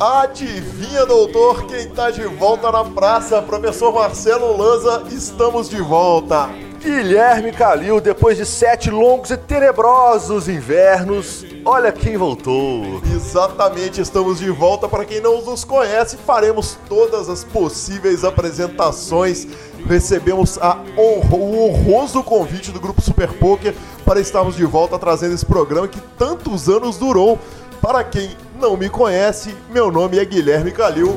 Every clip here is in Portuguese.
Adivinha, doutor, quem tá de volta na praça? Professor Marcelo Lanza, estamos de volta. Guilherme Calil, depois de sete longos e tenebrosos invernos, olha quem voltou. Exatamente, estamos de volta. Para quem não nos conhece, faremos todas as possíveis apresentações. Recebemos honro, o honroso convite do Grupo Super Poker para estarmos de volta trazendo esse programa que tantos anos durou. Para quem não me conhece, meu nome é Guilherme Calil.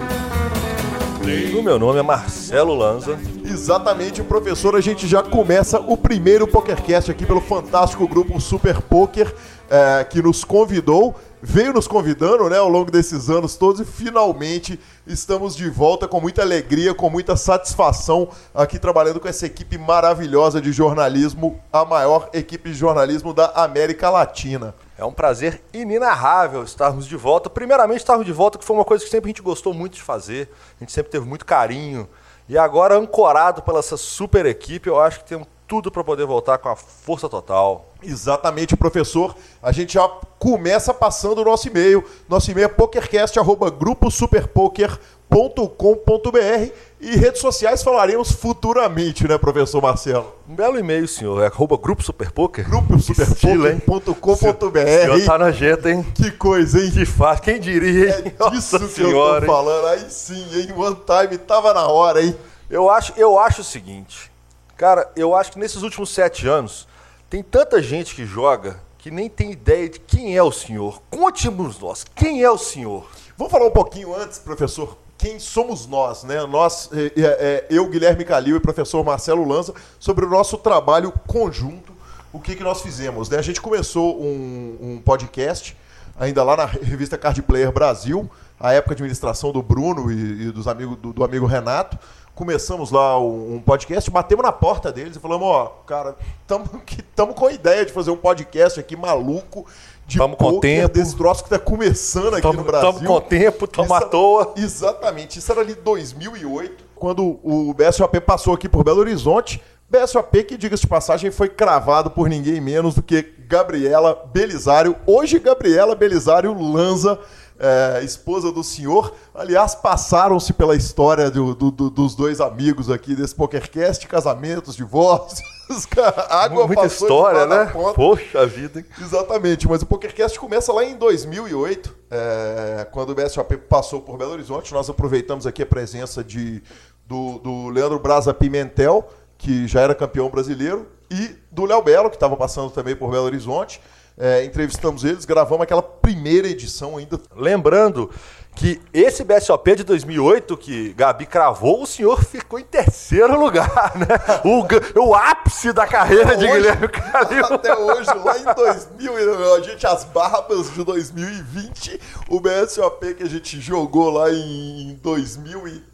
O meu nome é Marcelo Lanza. Exatamente, professor. A gente já começa o primeiro PokerCast aqui pelo fantástico grupo Super Poker, é, que nos convidou, veio nos convidando né, ao longo desses anos todos e finalmente estamos de volta com muita alegria, com muita satisfação aqui trabalhando com essa equipe maravilhosa de jornalismo, a maior equipe de jornalismo da América Latina. É um prazer inenarrável estarmos de volta. Primeiramente, estarmos de volta, que foi uma coisa que sempre a gente gostou muito de fazer, a gente sempre teve muito carinho. E agora, ancorado pela essa super equipe, eu acho que temos tudo para poder voltar com a força total. Exatamente, professor. A gente já começa passando o nosso e-mail. Nosso e-mail é pokercast.gruposuperpoker.com.br e redes sociais falaremos futuramente, né, professor Marcelo? Um belo e-mail, senhor. É arroba Grupo Superpoker? Gruposuperpoker.com.br. senhor tá nojento, hein? Que coisa, hein? Que fácil. Quem diria, hein? É disso que senhora, eu tô falando. Aí sim, hein? One time tava na hora, hein? Eu acho, eu acho o seguinte. Cara, eu acho que nesses últimos sete anos tem tanta gente que joga que nem tem ideia de quem é o senhor. Conte-nos nós, quem é o senhor? Vamos falar um pouquinho antes, professor, quem somos nós, né? Nós, é, é, eu, Guilherme Calil e professor Marcelo Lanza, sobre o nosso trabalho conjunto, o que, que nós fizemos, né? A gente começou um, um podcast, ainda lá na revista Card Player Brasil, a época de administração do Bruno e, e dos amigos, do, do, amigo Renato. Começamos lá um, podcast, batemos na porta deles e falamos, ó, cara, estamos com a ideia de fazer um podcast aqui maluco de tamo com tempo. desse troço que está começando aqui tamo, no Brasil. Estamos com tempo, estamos à toa. Exatamente. Isso era ali 2008, quando o BSOP passou aqui por Belo Horizonte. BSOP, que diga-se de passagem, foi cravado por ninguém menos do que Gabriela Belisário. Hoje, Gabriela Belisário Lanza é, esposa do senhor. Aliás, passaram-se pela história do, do, do, dos dois amigos aqui desse PokerCast, casamentos, divórcios. Água Muita história, né? Poxa vida. Hein? Exatamente, mas o PokerCast começa lá em 2008, é, quando o BSOP passou por Belo Horizonte. Nós aproveitamos aqui a presença de, do, do Leandro Braza Pimentel, que já era campeão brasileiro, e do Léo Belo, que estava passando também por Belo Horizonte. É, entrevistamos eles, gravamos aquela primeira edição ainda. Lembrando que esse BSOP de 2008 que Gabi cravou, o senhor ficou em terceiro lugar, né? O, o ápice da carreira até de hoje, Guilherme Calil. Até hoje, lá em 2000, a gente, as barbas de 2020, o BSOP que a gente jogou lá em 2008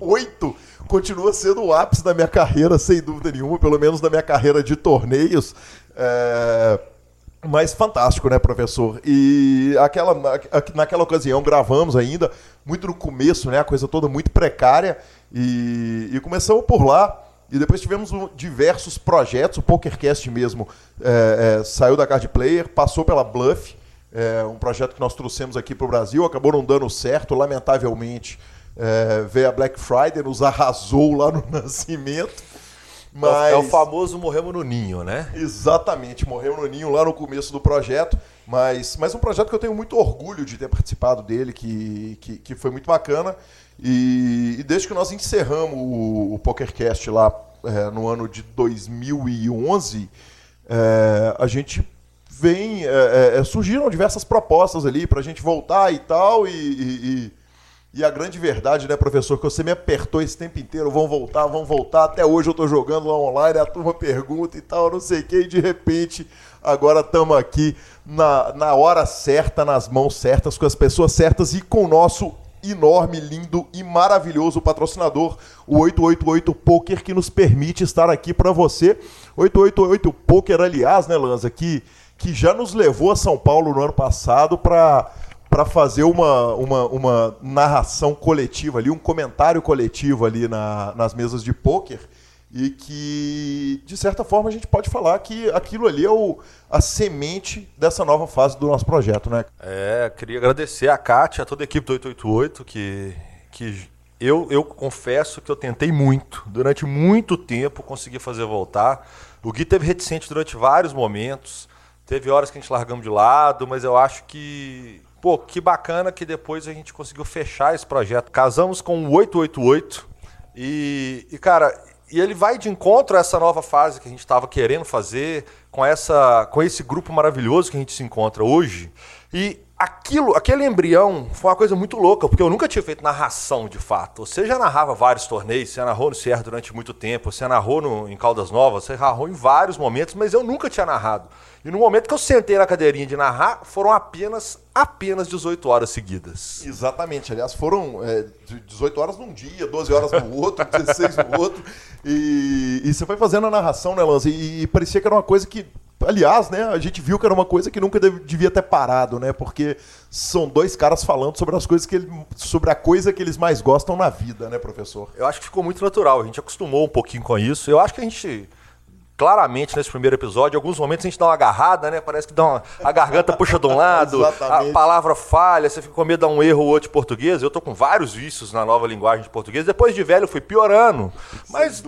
Oito, continua sendo o ápice da minha carreira, sem dúvida nenhuma, pelo menos da minha carreira de torneios. É mas fantástico, né, professor? E aquela, naquela ocasião gravamos ainda, muito no começo, né? A coisa toda muito precária. E, e começamos por lá. E depois tivemos diversos projetos. O PokerCast mesmo é, é, saiu da Card Player, passou pela Bluff, é, um projeto que nós trouxemos aqui para o Brasil, acabou não dando certo, lamentavelmente. É, veio a Black Friday, nos arrasou lá no nascimento. Mas... É o famoso morremos no ninho, né? Exatamente, morremos no ninho lá no começo do projeto. Mas, mas um projeto que eu tenho muito orgulho de ter participado dele, que, que, que foi muito bacana. E, e, desde que nós encerramos o, o PokerCast lá é, no ano de 2011, é, a gente vem. É, é, surgiram diversas propostas ali para a gente voltar e tal. e, e e a grande verdade, né, professor, que você me apertou esse tempo inteiro, vão voltar, vão voltar. Até hoje eu estou jogando lá online, a turma pergunta e tal, não sei o que, e de repente agora estamos aqui na, na hora certa, nas mãos certas, com as pessoas certas e com o nosso enorme, lindo e maravilhoso patrocinador, o 888 Poker, que nos permite estar aqui para você. 888 Poker, aliás, né, Lanza, que, que já nos levou a São Paulo no ano passado para para fazer uma, uma, uma narração coletiva ali, um comentário coletivo ali na, nas mesas de pôquer. e que, de certa forma, a gente pode falar que aquilo ali é o, a semente dessa nova fase do nosso projeto, né? É, queria agradecer a Kátia, a toda a equipe do 888, que, que eu, eu confesso que eu tentei muito, durante muito tempo, conseguir fazer voltar. O Gui teve reticente durante vários momentos, teve horas que a gente largamos de lado, mas eu acho que Pô, que bacana que depois a gente conseguiu fechar esse projeto. Casamos com o 888 e, e cara, e ele vai de encontro a essa nova fase que a gente estava querendo fazer, com, essa, com esse grupo maravilhoso que a gente se encontra hoje. E aquilo, aquele embrião foi uma coisa muito louca, porque eu nunca tinha feito narração de fato. Você já narrava vários torneios, você narrou no Sierra durante muito tempo, você narrou no, em Caldas Novas, você narrou em vários momentos, mas eu nunca tinha narrado. E no momento que eu sentei na cadeirinha de narrar, foram apenas apenas 18 horas seguidas. Exatamente. Aliás, foram é, 18 horas num dia, 12 horas no outro, 16 no outro. E, e você foi fazendo a narração, né, Lanza? E, e, parecia que era uma coisa que. Aliás, né, a gente viu que era uma coisa que nunca devia ter parado, né? Porque são dois caras falando sobre as coisas que ele, sobre a coisa que eles mais gostam na vida, né, professor? Eu acho que ficou muito natural. A gente acostumou um pouquinho com isso. Eu acho que a gente claramente nesse primeiro episódio. Em alguns momentos a gente dá uma agarrada, né? Parece que dá uma, a garganta puxa de um lado, a palavra falha, você fica com medo de dar um erro ou outro de português. Eu tô com vários vícios na nova linguagem de português. Depois de velho fui piorando. Mas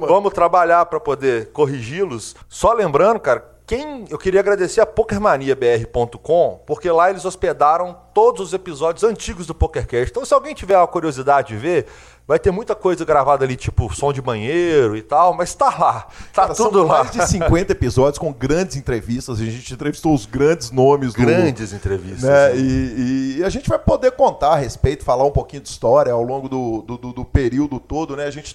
vamos trabalhar para poder corrigi-los. Só lembrando, cara, quem eu queria agradecer a PokerManiaBR.com, porque lá eles hospedaram todos os episódios antigos do PokerCast. Então, se alguém tiver a curiosidade de ver, vai ter muita coisa gravada ali, tipo som de banheiro e tal, mas tá lá. Tá Cara, tudo são lá. mais de 50 episódios com grandes entrevistas. A gente entrevistou os grandes nomes. Grandes do, entrevistas. Né? E, e, a gente vai poder contar a respeito, falar um pouquinho de história ao longo do, do, do, do período todo, né? A gente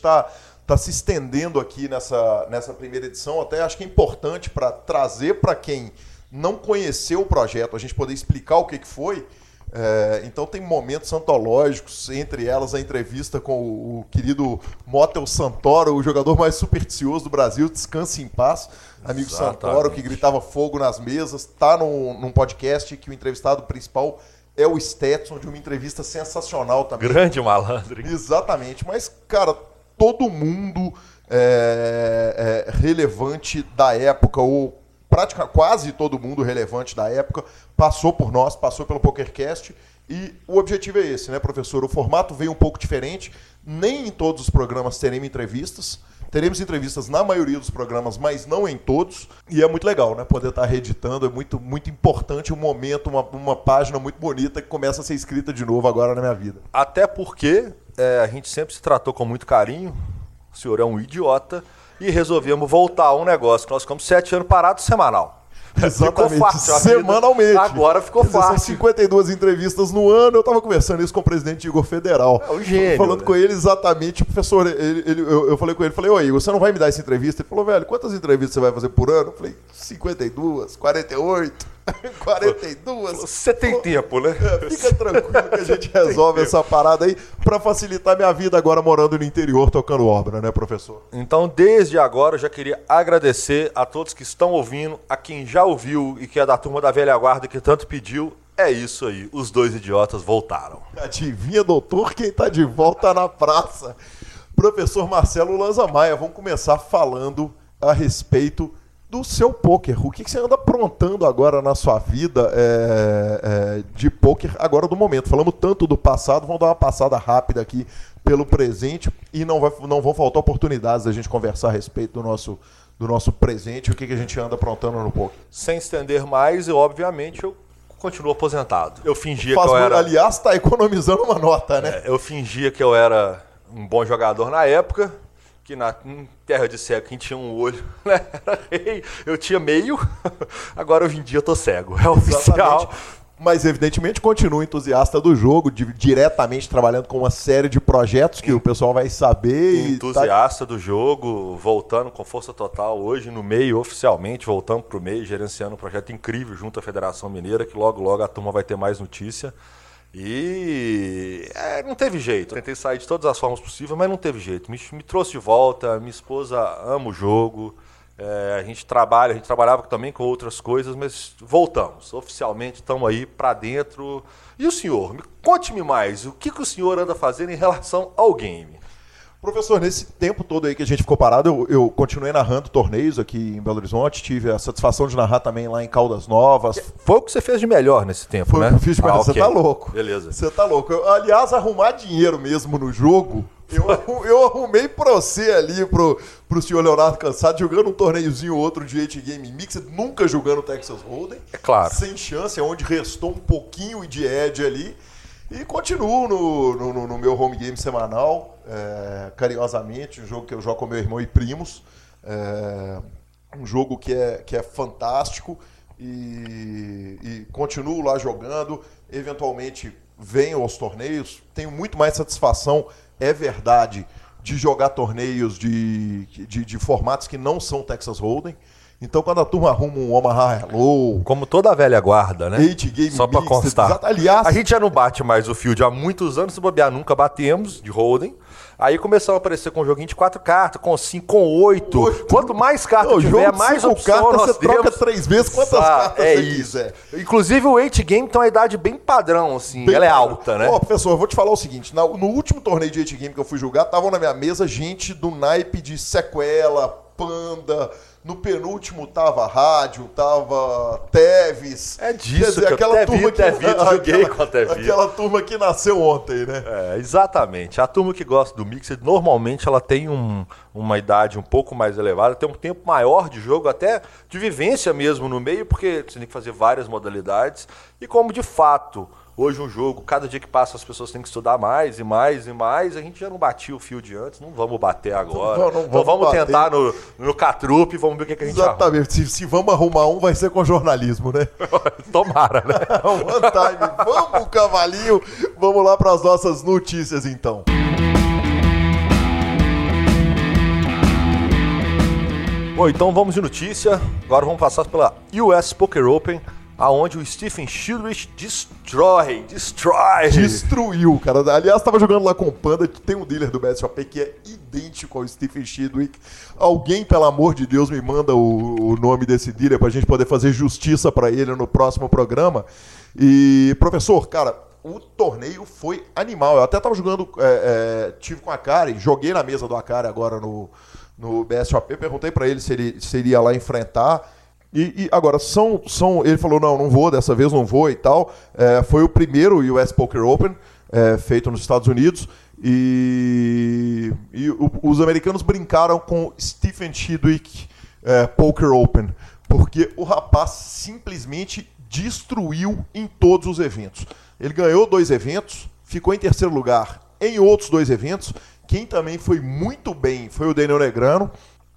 está tá se estendendo aqui nessa, nessa primeira edição. Até acho que é importante para trazer para quem não conheceu o projeto, a gente poder explicar o que, que foi é, então tem momentos antológicos, entre elas a entrevista com o, o, querido Motel Santoro, o jogador mais supersticioso do Brasil, Descanse em Paz, amigo Exatamente. Santoro, que gritava fogo nas mesas, está num, num podcast que o entrevistado principal é o Stetson, de uma entrevista sensacional também. Grande malandro. Exatamente, mas, cara, todo mundo é, é, relevante da época, ou prática, quase todo mundo relevante da época passou por nós, passou pelo PokerCast. E o objetivo é esse, né, professor? O formato veio um pouco diferente. Nem em todos os programas teremos entrevistas. Teremos entrevistas na maioria dos programas, mas não em todos. E é muito legal, né? Poder estar reeditando. É muito, muito importante um momento, uma, uma página muito bonita que começa a ser escrita de novo agora na minha vida. Até porque é, a gente sempre se tratou com muito carinho. O senhor é um idiota e resolvemos voltar a um negócio que nós ficamos sete anos parados semanal. Exatamente. Ficou fácil, semanalmente. Agora ficou fácil. São 52 entrevistas no ano. Eu estava conversando isso com o presidente Igor Federal. É um gênio. Falando né? com ele exatamente, professor. Ele, ele, eu, eu, falei com ele, falei, oi, Igor, você não vai me dar essa entrevista? Ele falou, velho, quantas entrevistas você vai fazer por ano? Eu falei, 52, 48. 42. Você tem tempo, né? É, fica tranquilo que a gente resolve essa parada aí para facilitar minha vida agora morando no interior tocando obra, né, professor? Então, desde agora, eu já queria agradecer a todos que estão ouvindo, a quem já ouviu e que é da turma da velha guarda que tanto pediu. É isso aí, os dois idiotas voltaram. Adivinha, doutor, quem tá de volta na praça? Professor Marcelo Lanza Maia, vamos começar falando a respeito do seu poker. O que, você anda aprontando agora na sua vida é, é, de poker agora do momento? Falamos tanto do passado, vamos dar uma passada rápida aqui pelo presente e não, vai, não vão faltar oportunidades da gente conversar a respeito do nosso, do nosso presente, o que, que a gente anda aprontando no poker. Sem estender mais, eu, obviamente, eu continuo aposentado. Eu fingia Faz, que eu era... Aliás, está economizando uma nota, né? É, eu fingia que eu era um bom jogador na época, que na terra de cego, quem tinha um olho né, era rei. Eu tinha meio, agora hoje em dia eu tô cego. É oficial. Exatamente. Mas, evidentemente, continuo entusiasta do jogo, de, diretamente trabalhando com uma série de projetos que o pessoal vai saber. Tá entusiasta tá... do jogo, voltando com força total hoje no meio, oficialmente, voltando para o meio, gerenciando um projeto incrível junto à Federação Mineira, que logo, logo a turma vai ter mais notícia. E é, não teve jeito. Tentei sair de todas as formas possíveis, mas não teve jeito. Me, me trouxe de volta. Minha esposa ama o jogo. É, a gente trabalha, a gente trabalhava também com outras coisas, mas voltamos. Oficialmente estamos aí para dentro. E o senhor? Conte-me mais. O que, que o senhor anda fazendo em relação ao game? Professor, nesse tempo todo aí que a gente ficou parado, eu, eu, continuei narrando torneios aqui em Belo Horizonte, tive a satisfação de narrar também lá em Caldas Novas. Foi o que você fez de melhor nesse tempo, Foi né? o que eu fiz de melhor. Ah, você okay. tá louco. Beleza. Você tá louco. Eu, aliás, arrumar dinheiro mesmo no jogo, eu, eu arrumei pra você ali, pro, pro senhor Leonardo Cansado, jogando um torneiozinho outro de 8 Game Mixed, nunca jogando Texas Hold'em. É claro. Sem chance, é onde restou um pouquinho de edge ali. E continuo no, no, no, meu home game semanal, é, carinhosamente, um jogo que eu jogo com meu irmão e primos. É, um jogo que é, que é fantástico e, e, continuo lá jogando. Eventualmente venho aos torneios, tenho muito mais satisfação, é verdade, de jogar torneios de, de, de formatos que não são Texas Hold'em. Então, quando a turma arruma um Omaha Hello. Como toda a velha guarda, né? Eight Game Só pra constar. Aliás. A gente já não bate mais o field há muitos anos, se bobear, nunca batemos de Holden. Aí começou a aparecer com um joguinho de quatro cartas, com cinco, com oito. oito. Quanto mais cartas Não, tiver, mais opção cartas, nós você temos. troca três vezes quantas cartas é você isso. quiser. Inclusive o 8 game tem uma idade bem padrão, assim. Bem ela é alta, né? Ó, professor, eu vou te falar o seguinte. no último torneio de 8 game que eu fui jogar, estavam na minha mesa gente do naipe de sequela, panda no penúltimo tava Rádio, tava Teves. É disso, Quer dizer, aquela turma que Tevis, joguei aquela, com a Tevis. Aquela turma que nasceu ontem, né? É, exatamente. A turma que gosta do Mixed, normalmente ela tem um, uma idade um pouco mais elevada, tem um tempo maior de jogo, até de vivência mesmo no meio, porque você tem que fazer várias modalidades. E como de fato Hoje um jogo, cada dia que passa as pessoas têm que estudar mais e mais e mais. A gente já não batia o fio de antes, não vamos bater agora. Não, não vamos então vamos bater. tentar no, no Catrup e vamos ver o que, que a gente Exatamente. Se, se, vamos arrumar um, vai ser com jornalismo, né? Tomara, né? One time. Vamos, cavalinho. Vamos lá para as nossas notícias, então. Bom, então vamos de notícia. Agora vamos passar pela US Poker Open aonde o Stephen Childress destrói, destrói. Destruiu, cara. Aliás, estava jogando lá com o Panda, tem um dealer do BSOP que é idêntico ao Stephen Chidwick. Alguém, pelo amor de Deus, me manda o, o nome desse dealer para a gente poder fazer justiça para ele no próximo programa. E, professor, cara, o torneio foi animal. Eu até estava jogando, é, é, tive com a Karen, joguei na mesa do Akari agora no, no BSOP, perguntei para ele se ele se iria lá enfrentar. E, e, agora, são, são. Ele falou: não, não vou, dessa vez não vou e tal. É, foi o primeiro US Poker Open é, feito nos Estados Unidos. E, e o, os americanos brincaram com Stephen Chidwick é, Poker Open, porque o rapaz simplesmente destruiu em todos os eventos. Ele ganhou dois eventos, ficou em terceiro lugar em outros dois eventos. Quem também foi muito bem foi o Daniel Negrano,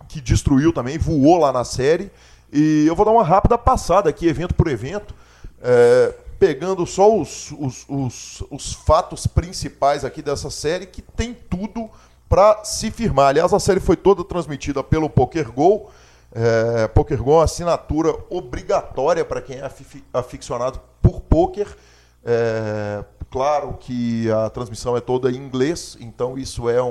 que destruiu também, voou lá na série. E eu vou dar uma rápida passada aqui, evento por evento, é, pegando só os, os, os, os, fatos principais aqui dessa série, que tem tudo para se firmar. Aliás, a série foi toda transmitida pelo PokerGo. É, PokerGo é uma assinatura obrigatória para quem é aficionado por poker. É, claro que a transmissão é toda em inglês, então isso é um,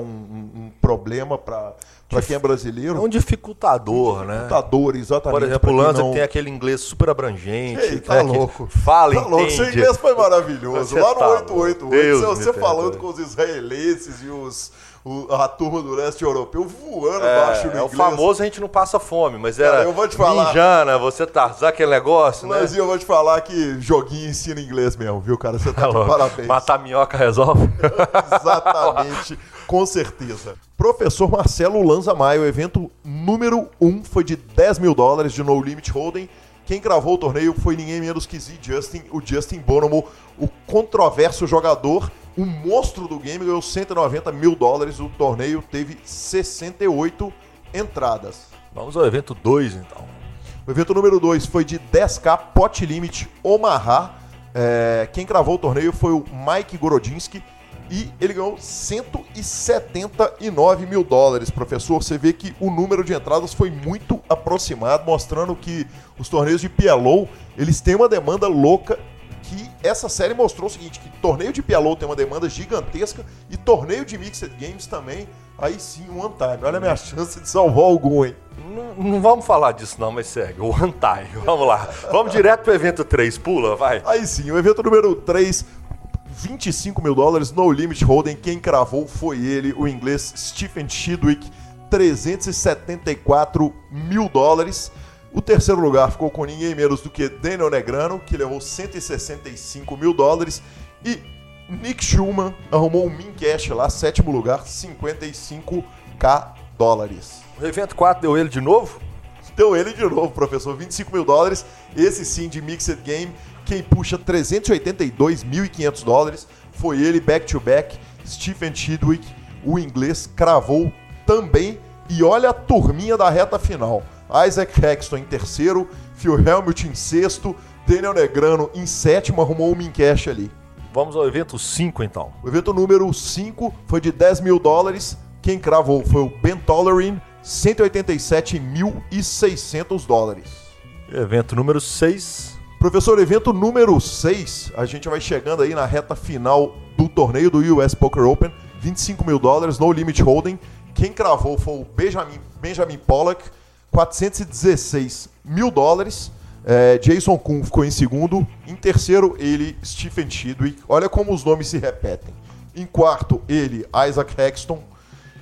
um problema para para quem é brasileiro. É um dificultador, um né? Dificultador, exatamente. Por exemplo, o Lanza não... tem aquele inglês super abrangente. Ei, tá né, louco. Fala, tá entende. louco. Seu inglês foi maravilhoso. Lá no tá 888, Deus você falando com os israelenses e os o, a turma do leste europeu voando é, baixo no é inglês. o famoso a gente não passa fome, mas era Cara, eu vou te falar, Ninjana, você tá, sabe aquele negócio, mas né? Mas eu vou te falar que joguinho ensina inglês mesmo, viu, cara? Você tá de parabéns. Matar minhoca resolve? Exatamente, com certeza. Professor Marcelo Lanza Maio, evento número 1 um foi de 10 mil dólares de No Limit Holding. Quem gravou o torneio foi ninguém menos que Z Justin, o Justin Bonomo, o controverso jogador o monstro do game ganhou 190 mil dólares. O torneio teve 68 entradas. Vamos ao evento 2, então. O evento número 2 foi de 10k Pot Limit Omaha. É, quem gravou o torneio foi o Mike Gorodinski e ele ganhou 179 mil dólares, professor. Você vê que o número de entradas foi muito aproximado, mostrando que os torneios de PLO eles têm uma demanda louca que essa série mostrou o seguinte, que torneio de PLO tem uma demanda gigantesca e torneio de Mixed Games também, aí sim, one time. Olha a minha chance de salvar algum, hein? Não, não, vamos falar disso não, mas segue. O one time, vamos lá. Vamos direto pro evento 3, pula, vai. Aí sim, o evento número 3 25 mil dólares. No Limit Hold'em, quem cravou foi ele, o inglês Stephen Chidwick, 374 mil dólares. O terceiro lugar ficou com ninguém menos do que Daniel Negrano, que levou 165 mil dólares. E Nick Schumann arrumou um min cash lá, sétimo lugar, 55k dólares. O evento 4 deu ele de novo? Deu ele de novo, professor, 25 mil dólares. Esse sim de Mixed Game. Quem puxa 382.500 dólares foi ele, back-to-back, Stephen Chidwick, o inglês, cravou também. E olha a turminha da reta final. Isaac Hexton em terceiro, Phil Helmut em sexto, Daniel Negrano em sétimo, arrumou o Mincash ali. Vamos ao evento 5 então. O evento número 5 foi de 10 mil dólares. Quem cravou foi o Ben Tollerin, 187.600 dólares. Evento número 6. Professor, evento número 6, a gente vai chegando aí na reta final do torneio do US Poker Open, 25 mil dólares, no limit holding. Quem cravou foi o Benjamin, Benjamin Pollock, 416 mil dólares. É, Jason Kuhn ficou em segundo. Em terceiro, ele, Stephen Chidwick. Olha como os nomes se repetem. Em quarto, ele, Isaac Hexton.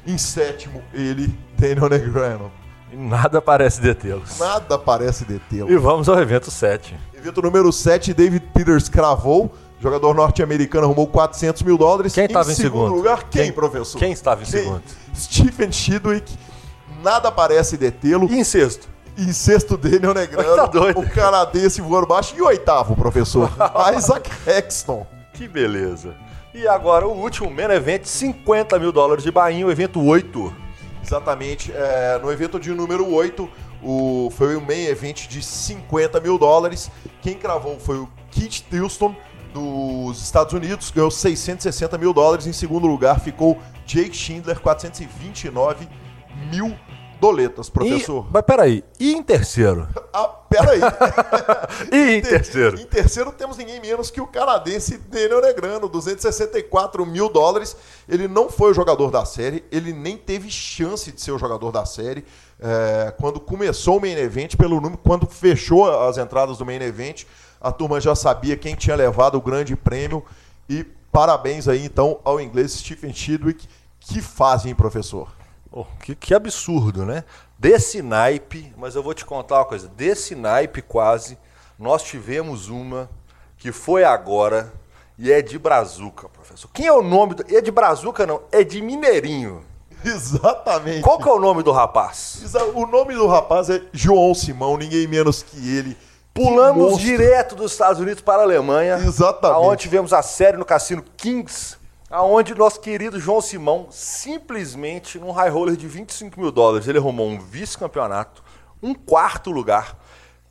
Em sétimo, ele, Daniel Negrano. E nada parece detê-los. Nada parece detê-los. E vamos ao evento 7. Evento número 7, David Peters cravou. Jogador norte-americano arrumou 400 mil dólares. Quem estava em, segundo? lugar? Quem, quem, professor? Quem estava em quem? segundo? Stephen Chidwick. Nada parece detê-lo. E em sexto? Em sexto, Daniel Negrano. Tá doido. O canadense voando baixo. E oitavo, professor? Isaac Hexton. Que beleza. E agora o último main event, 50 mil dólares de Bahia, o evento 8. Exatamente. É, no evento de número 8, o, foi o main event de 50 mil dólares. Quem cravou foi o Kit Tilston, dos Estados Unidos, ganhou 660 mil dólares. Em segundo lugar ficou Jake Schindler, 429 mil doletas, professor. E, mas peraí, e em terceiro? Ah, peraí. e em terceiro? Em terceiro temos ninguém menos que o canadense Daniel Negrano, 264 mil dólares. Ele não foi o jogador da série, ele nem teve chance de ser o jogador da série. É, quando começou o main event, pelo número, quando fechou as entradas do main event, a turma já sabia quem tinha levado o grande prêmio. E parabéns aí então ao inglês Stephen Chidwick. Que fazem, professor? Oh, que, que, absurdo, né? Desse naipe, mas eu vou te contar uma coisa: desse naipe quase, nós tivemos uma que foi agora e é de Brazuca, professor. Quem é o nome? Do... É de Brazuca, não, é de Mineirinho. Exatamente. Qual que é o nome do rapaz? O nome do rapaz é João Simão, ninguém menos que ele. Pulamos direto dos Estados Unidos para a Alemanha. Exatamente. Onde tivemos a série no Cassino Kings aonde nosso querido João Simão, simplesmente num high roller de 25 mil dólares, ele arrumou um vice-campeonato, um quarto lugar.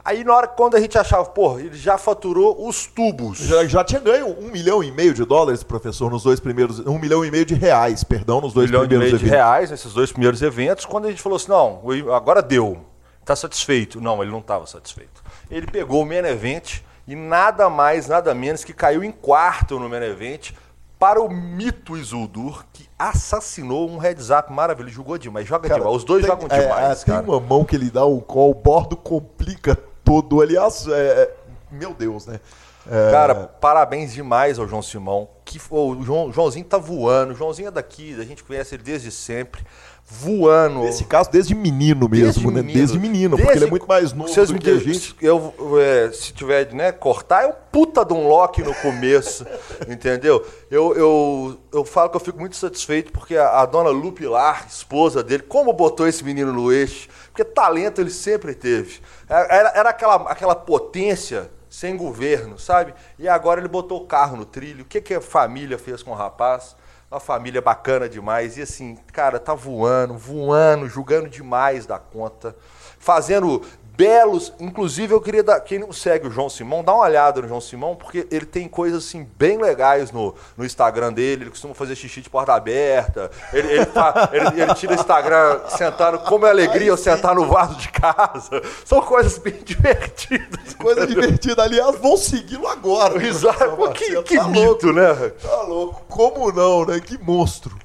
Aí na hora quando a gente achava, pô, ele já faturou os tubos. Já, já tinha ganho um milhão e meio de dólares, professor, nos dois primeiros. Um milhão e meio de reais, perdão, nos dois um milhão primeiros e meio eventos. de reais nesses dois primeiros eventos. Quando a gente falou assim, não, agora deu. Tá satisfeito. Não, ele não estava satisfeito. Ele pegou o main event e nada mais, nada menos que caiu em quarto no main event para o mito Isildur, que assassinou um heads up maravilhoso. Jogou demais, joga cara, demais. Os dois tem, jogam é, demais, é, cara. Tem uma mão que ele dá o call, o bordo complica todo. Aliás, é, é, meu Deus, né? É... Cara, parabéns demais ao João Simão. Que, o João, Joãozinho tá voando. O Joãozinho é daqui, a gente conhece ele desde sempre voando. Nesse caso, desde menino mesmo, desde né? Menino. Desde menino, desde porque ele é muito mais novo vocês do que a gente. Eu, é, se tiver né, cortar, é o puta de um Loki no começo, entendeu? Eu, eu, eu falo que eu fico muito satisfeito porque a, a dona Lu Pilar, esposa dele, como botou esse menino no eixo, porque talento ele sempre teve. Era, era aquela, aquela potência sem governo, sabe? E agora ele botou o carro no trilho. O que, que a família fez com o rapaz? Uma família bacana demais. E assim, cara, tá voando, voando, julgando demais da conta. Fazendo belos. Inclusive, eu queria dar. Quem não segue o João Simão, dá uma olhada no João Simão, porque ele tem coisas assim bem legais no, no Instagram dele. Ele costuma fazer xixi de porta aberta. Ele, ele, ele, ele tira o Instagram sentando como é alegria ou sentar no vaso de casa. São coisas bem divertidas. Coisa divertida. Aliás, vão segui-lo agora. Exato. Que, que tá mito, louco, né? Tá louco. Como não, né? Que monstro.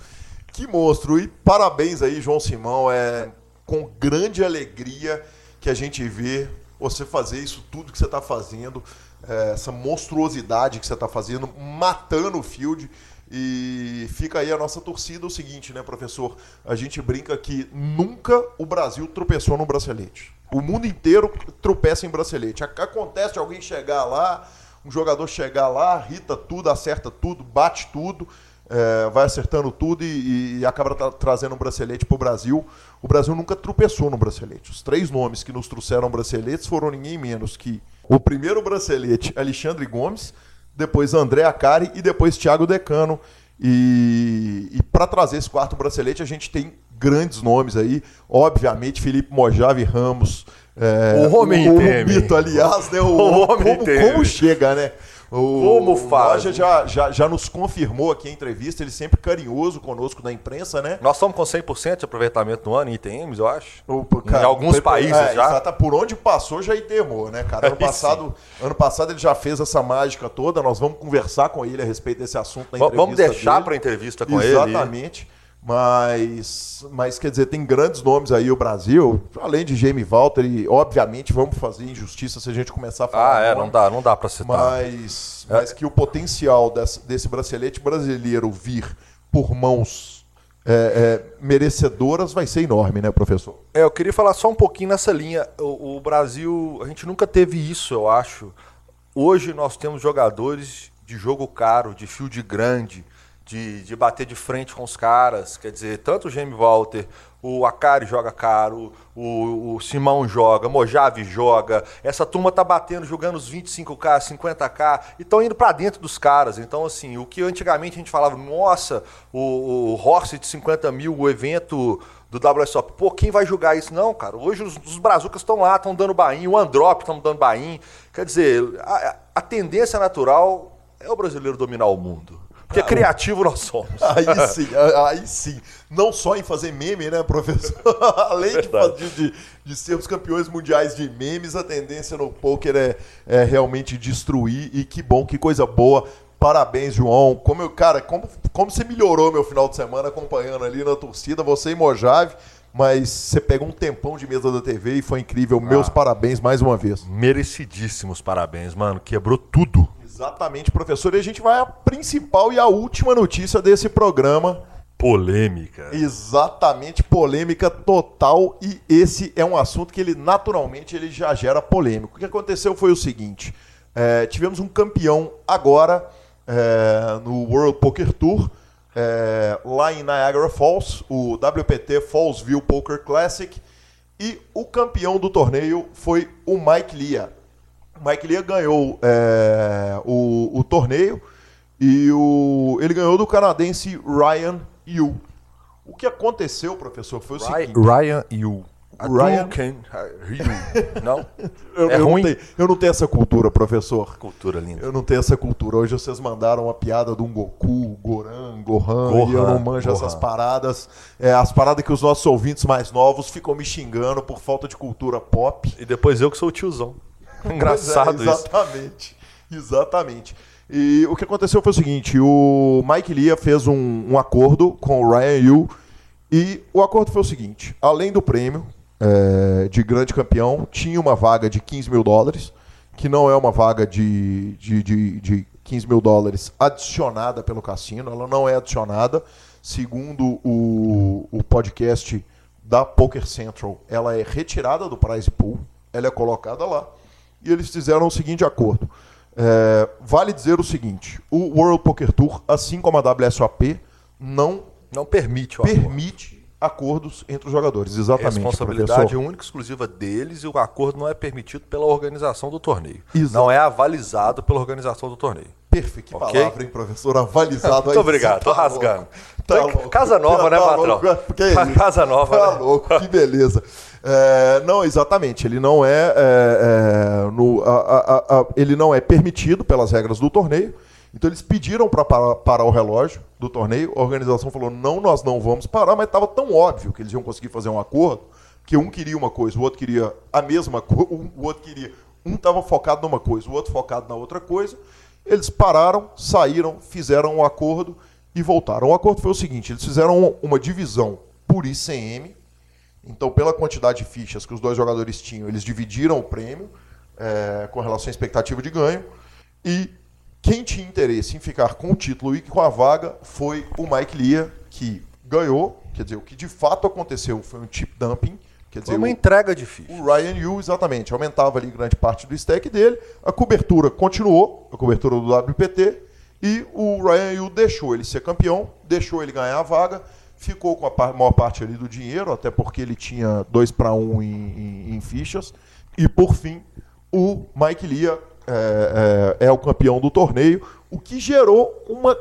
Que monstro. E parabéns aí, João Simão. É com grande alegria que a gente vê você fazer isso tudo que você está fazendo, é, essa monstruosidade que você está fazendo, matando o field. E fica aí a nossa torcida o seguinte, né, professor? A gente brinca que nunca o Brasil tropeçou no bracelete. O mundo inteiro tropeça em bracelete. Acontece alguém chegar lá, um jogador chegar lá, rita tudo, acerta tudo, bate tudo, é, vai acertando tudo e, e acaba tra trazendo um bracelete para o Brasil. O Brasil nunca tropeçou no bracelete. Os três nomes que nos trouxeram braceletes foram ninguém menos que o primeiro bracelete, Alexandre Gomes, depois André Acari e depois Thiago Decano. E, e para trazer esse quarto bracelete, a gente tem grandes nomes aí. Obviamente, Felipe Mojave Ramos. É, o homem o, o mito, aliás, né? O, o homem como, como chega, né? O, Como faz? O já, já, já nos confirmou aqui em entrevista, ele sempre carinhoso conosco na imprensa, né? Nós estamos com 100% de aproveitamento no ano em ITMs, eu acho. O, cara, em alguns países é, já. Exato, por onde passou já ITMou, né, cara? Ano passado, ano passado ele já fez essa mágica toda, nós vamos conversar com ele a respeito desse assunto na entrevista Vamos deixar para entrevista com Exatamente. ele. Exatamente. Mas, mas quer dizer, tem grandes nomes aí o Brasil, além de Jamie Walter, e obviamente vamos fazer injustiça se a gente começar a falar. Ah, é, nome, não dá, não dá para citar. Mas, é. mas que o potencial desse, desse bracelete brasileiro vir por mãos é, é, merecedoras vai ser enorme, né, professor? É, eu queria falar só um pouquinho nessa linha. O, o Brasil, a gente nunca teve isso, eu acho. Hoje nós temos jogadores de jogo caro, de field grande, de, de bater de frente com os caras. Quer dizer, tanto o Jamie Walter, o Akari joga caro, o, o Simão joga, Mojave joga. Essa turma tá batendo, jogando os 25k, 50k e estão indo para dentro dos caras. Então, assim, o que antigamente a gente falava, nossa, o, o Horse de 50 mil, o evento do WSOP, pô, quem vai jogar isso? Não, cara, hoje os, os brazucas estão lá, estão dando bain, o Androp estão dando bain. Quer dizer, a, a tendência natural é o brasileiro dominar o mundo. Porque ah, criativo nós somos. Aí sim, aí sim. Não só em fazer meme, né, professor? Além de, de, de, sermos campeões mundiais de memes, a tendência no poker é, é realmente destruir. E que bom, que coisa boa. Parabéns, João. Como eu, cara, como, como você melhorou meu final de semana acompanhando ali na torcida, você e Mojave mas você pegou um tempão de mesa da TV e foi incrível. Ah, Meus parabéns mais uma vez. Merecidíssimos parabéns, mano. Quebrou tudo. Exatamente, professor. E a gente vai à principal e à última notícia desse programa. Polêmica. Exatamente, polêmica total. E esse é um assunto que ele naturalmente ele já gera polêmica. O que aconteceu foi o seguinte: é, tivemos um campeão agora é, no World Poker Tour. É, lá em Niagara Falls, o WPT Fallsville Poker Classic, e o campeão do torneio foi o Mike Lia. Mike Lee ganhou é, o, o torneio e o, ele ganhou do canadense Ryan Yu. O que aconteceu, professor, foi o Ryan, seguinte. Ryan Yu. Ryan Não? eu, é eu ruim? Não tenho, eu não tenho essa cultura, professor. Cultura linda. Eu não tenho essa cultura. Hoje vocês mandaram uma piada de um Goku, Goran, Gohan, Gohan e eu não manjo Gohan. essas paradas. É, as paradas que os nossos ouvintes mais novos ficam me xingando por falta de cultura pop. E depois eu que sou o tiozão. Engraçado é, exatamente, isso. Exatamente. E o que aconteceu foi o seguinte: o Mike Lia fez um, um acordo com o Ryan Yu. E o acordo foi o seguinte: além do prêmio é, de grande campeão, tinha uma vaga de 15 mil dólares, que não é uma vaga de, de, de, de 15 mil dólares adicionada pelo cassino, ela não é adicionada. Segundo o, o podcast da Poker Central, ela é retirada do prize pool, ela é colocada lá e eles fizeram o seguinte acordo. É, vale dizer o seguinte: o World Poker Tour, assim como a WSOP, não, não permite, permite acordos entre os jogadores. Exatamente. Responsabilidade única e exclusiva deles e o acordo não é permitido pela organização do torneio. Exato. Não é avalizado pela organização do torneio. Perfeito. Que okay? palavra, hein, professor? Avalizado Muito obrigado, tô tá rasgando. Tá Casa nova, né, tá patrão? Que é Casa nova. Tá né? louco, que beleza. É, não, exatamente. Ele não é, é, é no, a, a, a, ele não é permitido pelas regras do torneio. Então eles pediram para parar, o relógio do torneio. A organização falou: não, nós não vamos parar, mas estava tão óbvio que eles iam conseguir fazer um acordo que um queria uma coisa, o outro queria a mesma coisa, o outro queria. Um estava focado numa coisa, o outro focado na outra coisa. Eles pararam, saíram, fizeram um acordo e voltaram. O acordo foi o seguinte: eles fizeram uma divisão por ICM Então, pela quantidade de fichas que os dois jogadores tinham, eles dividiram o prêmio é, com relação à expectativa de ganho. E quem tinha interesse em ficar com o título e com a vaga foi o Mike Lear, que ganhou. Quer dizer, o que de fato aconteceu foi um chip dumping. Quer dizer, Foi uma o- entrega de ficha. o Ryan Yu, exatamente, aumentava ali grande parte do stack dele. A cobertura continuou, a cobertura do WPT, e o Ryan Yu deixou ele ser campeão, deixou ele ganhar a vaga, ficou com a maior parte ali do dinheiro, até porque ele tinha 2 para 1 em, em- em fichas. E por fim, o Mike Lia é, é- é o campeão do torneio, o que gerou uma,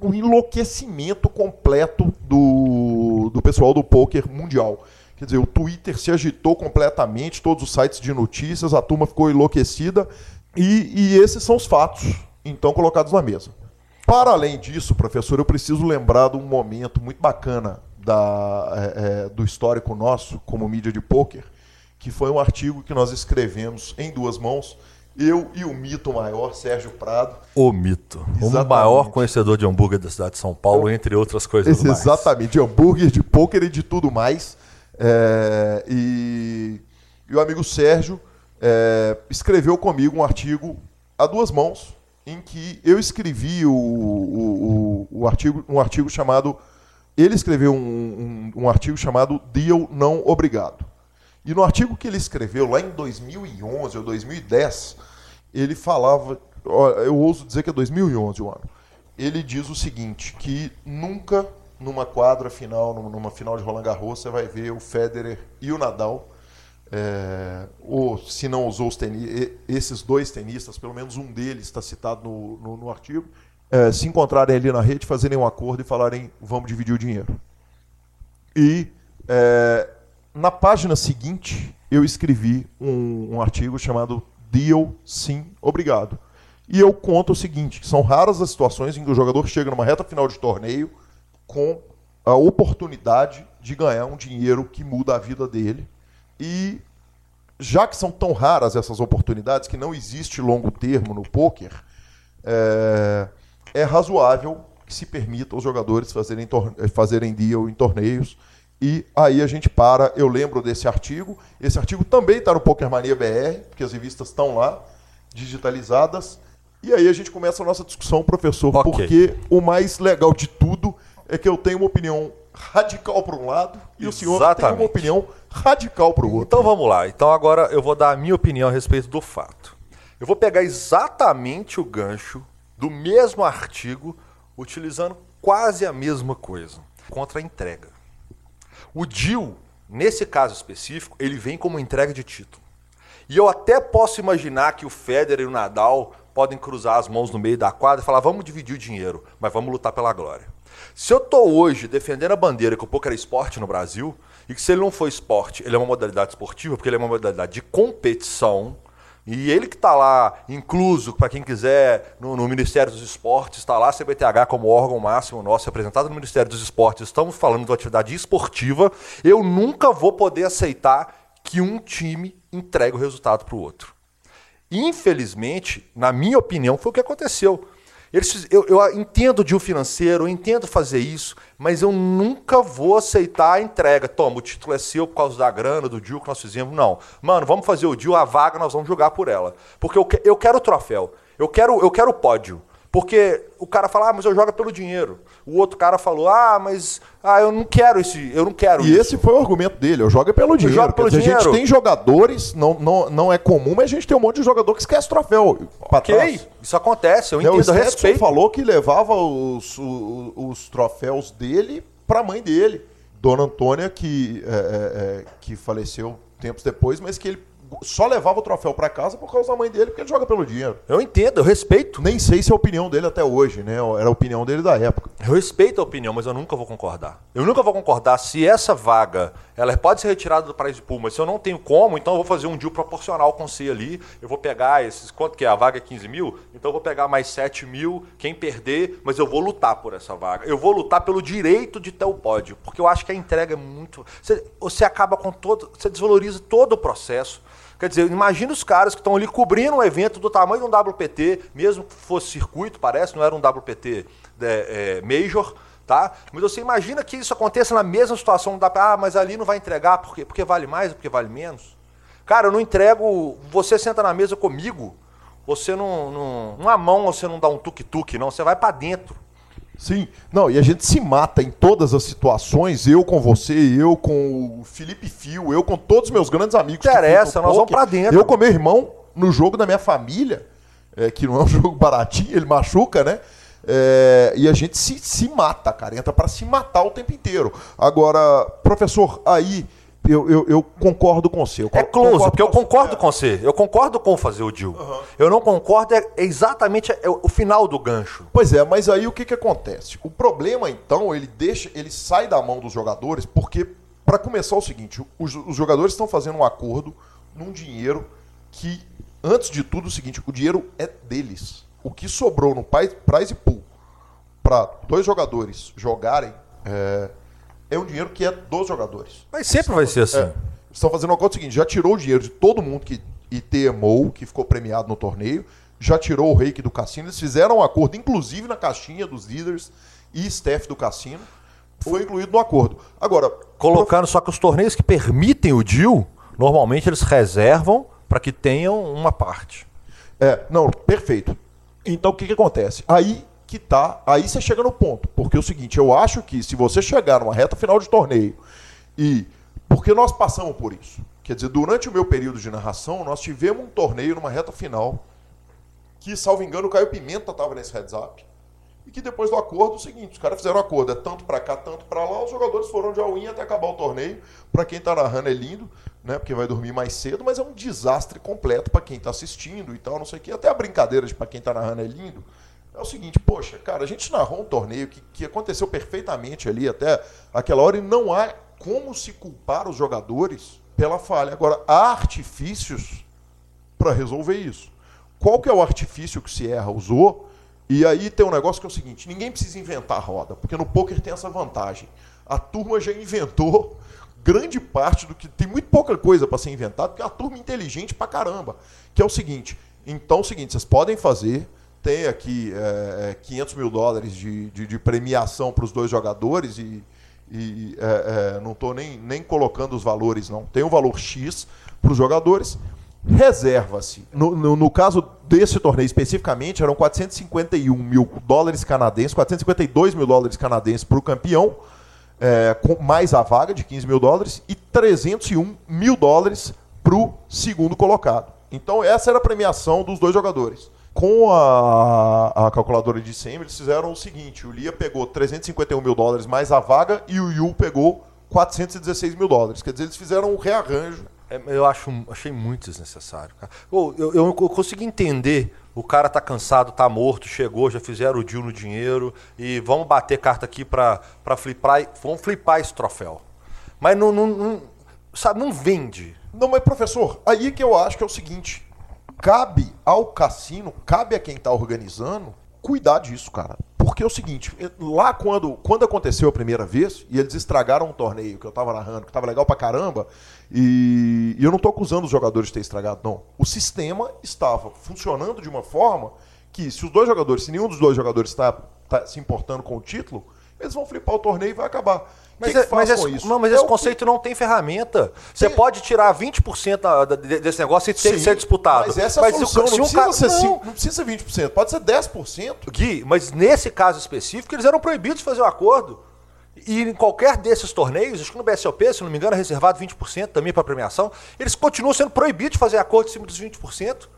um enlouquecimento completo do, do pessoal do poker mundial. Quer dizer, o Twitter se agitou completamente, todos os sites de notícias, a turma ficou enlouquecida. E, e esses são os fatos, então, colocados na mesa. Para além disso, professor, eu preciso lembrar de um momento muito bacana da, é, é, do histórico nosso, como mídia de pôquer, que foi um artigo que nós escrevemos em duas mãos, eu e o mito maior, Sérgio Prado. O mito. O Exatamente. maior conhecedor de hambúrguer da cidade de São Paulo, entre outras coisas mais. Exatamente, de hambúrguer, de pôquer e de tudo mais. É, e, e o amigo Sérgio é, escreveu comigo um artigo a duas mãos, em que eu escrevi o, o, o, o artigo, um artigo chamado. Ele escreveu um, um, um artigo chamado Deal Não Obrigado. E no artigo que ele escreveu lá em 2011 ou 2010, ele falava, eu ouso dizer que é 2011 o ano. Ele diz o seguinte, que nunca numa quadra final, num- numa final de Roland Garros, você vai ver o Federer e o Nadal, é, ou se não usou os teni e- esses dois tenistas, pelo menos um deles está citado no, no, no artigo, é, se encontrarem ali na rede, fazerem um acordo e falarem vamos dividir o dinheiro. E é, na página seguinte, eu escrevi um, um artigo chamado Deal Sim, Obrigado. E eu conto o seguinte: são raras as situações em que o jogador chega numa reta final de torneio com a oportunidade de ganhar um dinheiro que muda a vida dele. E já que são tão raras essas oportunidades, que não existe longo termo no poker, é, é razoável que se permita aos jogadores fazerem, fazerem deal em torneios. E aí a gente para, eu lembro desse artigo. Esse artigo também está no Poker Mania BR, porque as revistas estão lá, digitalizadas. E aí a gente começa a nossa discussão, professor, Ok. porque o mais legal de tudo é que eu tenho uma opinião radical para um lado e o senhor tem Exatamente. uma opinião radical para o outro. Então vamos lá. Então agora eu vou dar a minha opinião a respeito do fato. Eu vou pegar exatamente o gancho do mesmo artigo, utilizando quase a mesma coisa, contra a entrega. O deal, nesse caso específico, ele vem como entrega de título. E eu até posso imaginar que o Federer e o Nadal podem cruzar as mãos no meio da quadra e falar: vamos dividir o dinheiro, mas vamos lutar pela glória. Se eu tô hoje defendendo a bandeira que o poker é esporte no Brasil, e que se ele não for esporte, ele é uma modalidade esportiva, porque ele é uma modalidade de competição, e ele que está lá, incluso, para quem quiser, no, no Ministério dos Esportes, está lá CBTH como órgão máximo nosso, representado no Ministério dos Esportes, estamos falando de uma atividade esportiva, eu nunca vou poder aceitar que um time entregue o resultado para o outro. Infelizmente, na minha opinião, foi o que aconteceu. Eles, eu, eu entendo de um financeiro, eu entendo fazer isso, mas eu nunca vou aceitar a entrega. Toma, o título é seu por causa da grana, do deal que nós fizemos. Não. Mano, vamos fazer o deal, a vaga nós vamos jogar por ela. Porque eu, eu quero o troféu, eu quero, eu quero o pódio. Porque o cara fala, ah, mas eu jogo pelo dinheiro. O outro cara falou, ah, mas ah, eu não quero esse, eu não quero E isso. esse foi o argumento dele, eu jogo pelo dinheiro. jogo pelo dizer, A dinheiro. gente tem jogadores, não, não, não é comum, mas a gente tem um monte de jogador que esquece troféu pra Ok, trás. isso acontece, eu Né, o entendo, eu Stetson respeito. falou que levava os, o- os troféus dele pra mãe dele. Dona Antônia, que, é, é, é, que faleceu tempos depois, mas que ele só levava o troféu pra casa por causa da mãe dele, porque ele joga pelo dinheiro. Eu entendo, eu respeito. Nem sei se é a opinião dele até hoje, né? Era a opinião dele da época. Eu respeito a opinião, mas eu nunca vou concordar. Eu nunca vou concordar se essa vaga ela pode ser retirada do paraíso pool, mas se eu não tenho como, então eu vou fazer um deal proporcional com você ali. Eu vou pegar esses. Quanto que é? A vaga é 15 mil? Então eu vou pegar mais 7 mil, quem perder, mas eu vou lutar por essa vaga. Eu vou lutar pelo direito de ter o pódio, porque eu acho que a entrega é muito. Você, você acaba com todo. Você desvaloriza todo o processo. Quer dizer, imagina os caras que estão ali cobrindo um evento do tamanho de um WPT, mesmo que fosse circuito, parece, não era um WPT é, é, Major, tá? Mas você imagina que isso aconteça na mesma situação da ah, mas ali não vai entregar porque porque vale mais porque vale menos? Cara, eu não entrego, você senta na mesa comigo, você não, não uma mão você não dá um tuk-tuk, não, você vai para dentro. Sim, não, e a gente se mata em todas as situações, eu com você, eu com o Felipe Fio, eu com todos os meus grandes amigos. Interessa, nós vamos pra dentro. Eu com meu irmão, no jogo da minha família, é, que não é um jogo baratinho, ele machuca, né? É, e a gente se, se mata, cara, entra para se matar o tempo inteiro. Agora, professor, aí eu, eu, eu, concordo com você. é close, porque eu concordo com você. Eu concordo com fazer o deal. Uhum. Eu não concordo é exatamente é o final do gancho. Pois é, mas aí o que, que acontece? O problema, então, ele deixa, ele sai da mão dos jogadores, porque, para começar, é o seguinte: os, os jogadores estão fazendo um acordo num dinheiro que, antes de tudo, é o seguinte: o dinheiro é deles. O que sobrou no prize pool para dois jogadores jogarem. É, é um dinheiro que é dos jogadores. Mas sempre vai ser assim. É, estão fazendo uma coisa seguinte: já tirou o dinheiro de todo mundo que ITMou, que ficou premiado no torneio, já tirou o reiki do cassino. Eles fizeram um acordo, inclusive na caixinha dos líderes e staff do cassino. Foi incluído no acordo. Agora. Colocando só que os torneios que permitem o deal, normalmente eles reservam para que tenham uma parte. É, não, perfeito. Então o que, que acontece? Aí que tá. Aí você chega no ponto. Porque é o seguinte, eu acho que se você chegar numa reta final de torneio e. Porque nós passamos por isso. Quer dizer, durante o meu período de narração, nós tivemos um torneio numa reta final que, salvo engano, o Caio Pimenta estava nesse heads up. E que depois do acordo, é o seguinte, os caras fizeram um acordo, é tanto para cá, tanto para lá, os jogadores foram de all-in até acabar o torneio. Para quem está narrando é lindo, né, porque vai dormir mais cedo, mas é um desastre completo para quem está assistindo e tal, não sei o quê. Até a brincadeira de para quem está narrando é lindo, é o seguinte, poxa, cara, a gente narrou um torneio que, que aconteceu perfeitamente ali até aquela hora e não há como se culpar os jogadores pela falha. Agora, há artifícios para resolver isso. Qual que é o artifício que o Sierra usou? E aí tem um negócio que é o seguinte, ninguém precisa inventar a roda, porque no poker tem essa vantagem. A turma já inventou grande parte do que tem muito pouca coisa para ser inventado, porque é uma turma inteligente pra caramba, que é o seguinte, então é o seguinte, vocês podem fazer tem aqui é, 500 é, mil dólares de, de, de premiação para os dois jogadores e, e é, é, não estou nem, nem colocando os valores, não. Tem um valor X para os jogadores. Reserva-se. No, no, no, caso desse torneio especificamente, eram 451 mil dólares canadenses, 452 mil dólares canadenses para o campeão, é, com mais a vaga de 15 mil dólares, e 301 mil dólares para o segundo colocado. Então, essa era a premiação dos dois jogadores. Com a, a calculadora de ICM, eles fizeram o seguinte: o Lia pegou 351 mil dólares mais a vaga e o Yu pegou 416 mil dólares. Quer dizer, eles fizeram um rearranjo. É, eu acho, achei muito desnecessário. Cara. Eu, eu, eu, consegui entender. O cara tá cansado, tá morto, chegou, já fizeram o deal no dinheiro e vamos bater carta aqui para flipar, vamos flipar esse troféu. Mas não, não, não, sabe, não vende. Não, mas professor, aí que eu acho que é o seguinte: cabe ao cassino, cabe a quem está organizando, cuidar disso, cara. Porque é o seguinte, lá quando, quando aconteceu a primeira vez, e eles estragaram um torneio que eu tava narrando, que tava legal pra caramba, e, e eu não tô acusando os jogadores de ter estragado, não. O sistema estava funcionando de uma forma que, se os dois jogadores, se nenhum dos dois jogadores está tá se importando com o título, eles vão flipar o torneio e vai acabar. Mas, que é, que mas, esse, isso? Não, mas é esse conceito que... não tem ferramenta. Você tem... pode tirar 20% da, da, desse negócio e ter, ser disputado. Mas essa é a solução. Se, não, precisa cara... ser não. não precisa ser 20%, pode ser 10%. Gui, mas nesse caso específico, eles eram proibidos de fazer o um acordo. E em qualquer desses torneios, acho que no BSOP, se não me engano, é reservado 20% também para premiação, eles continuam sendo proibidos de fazer acordo em cima dos 20%.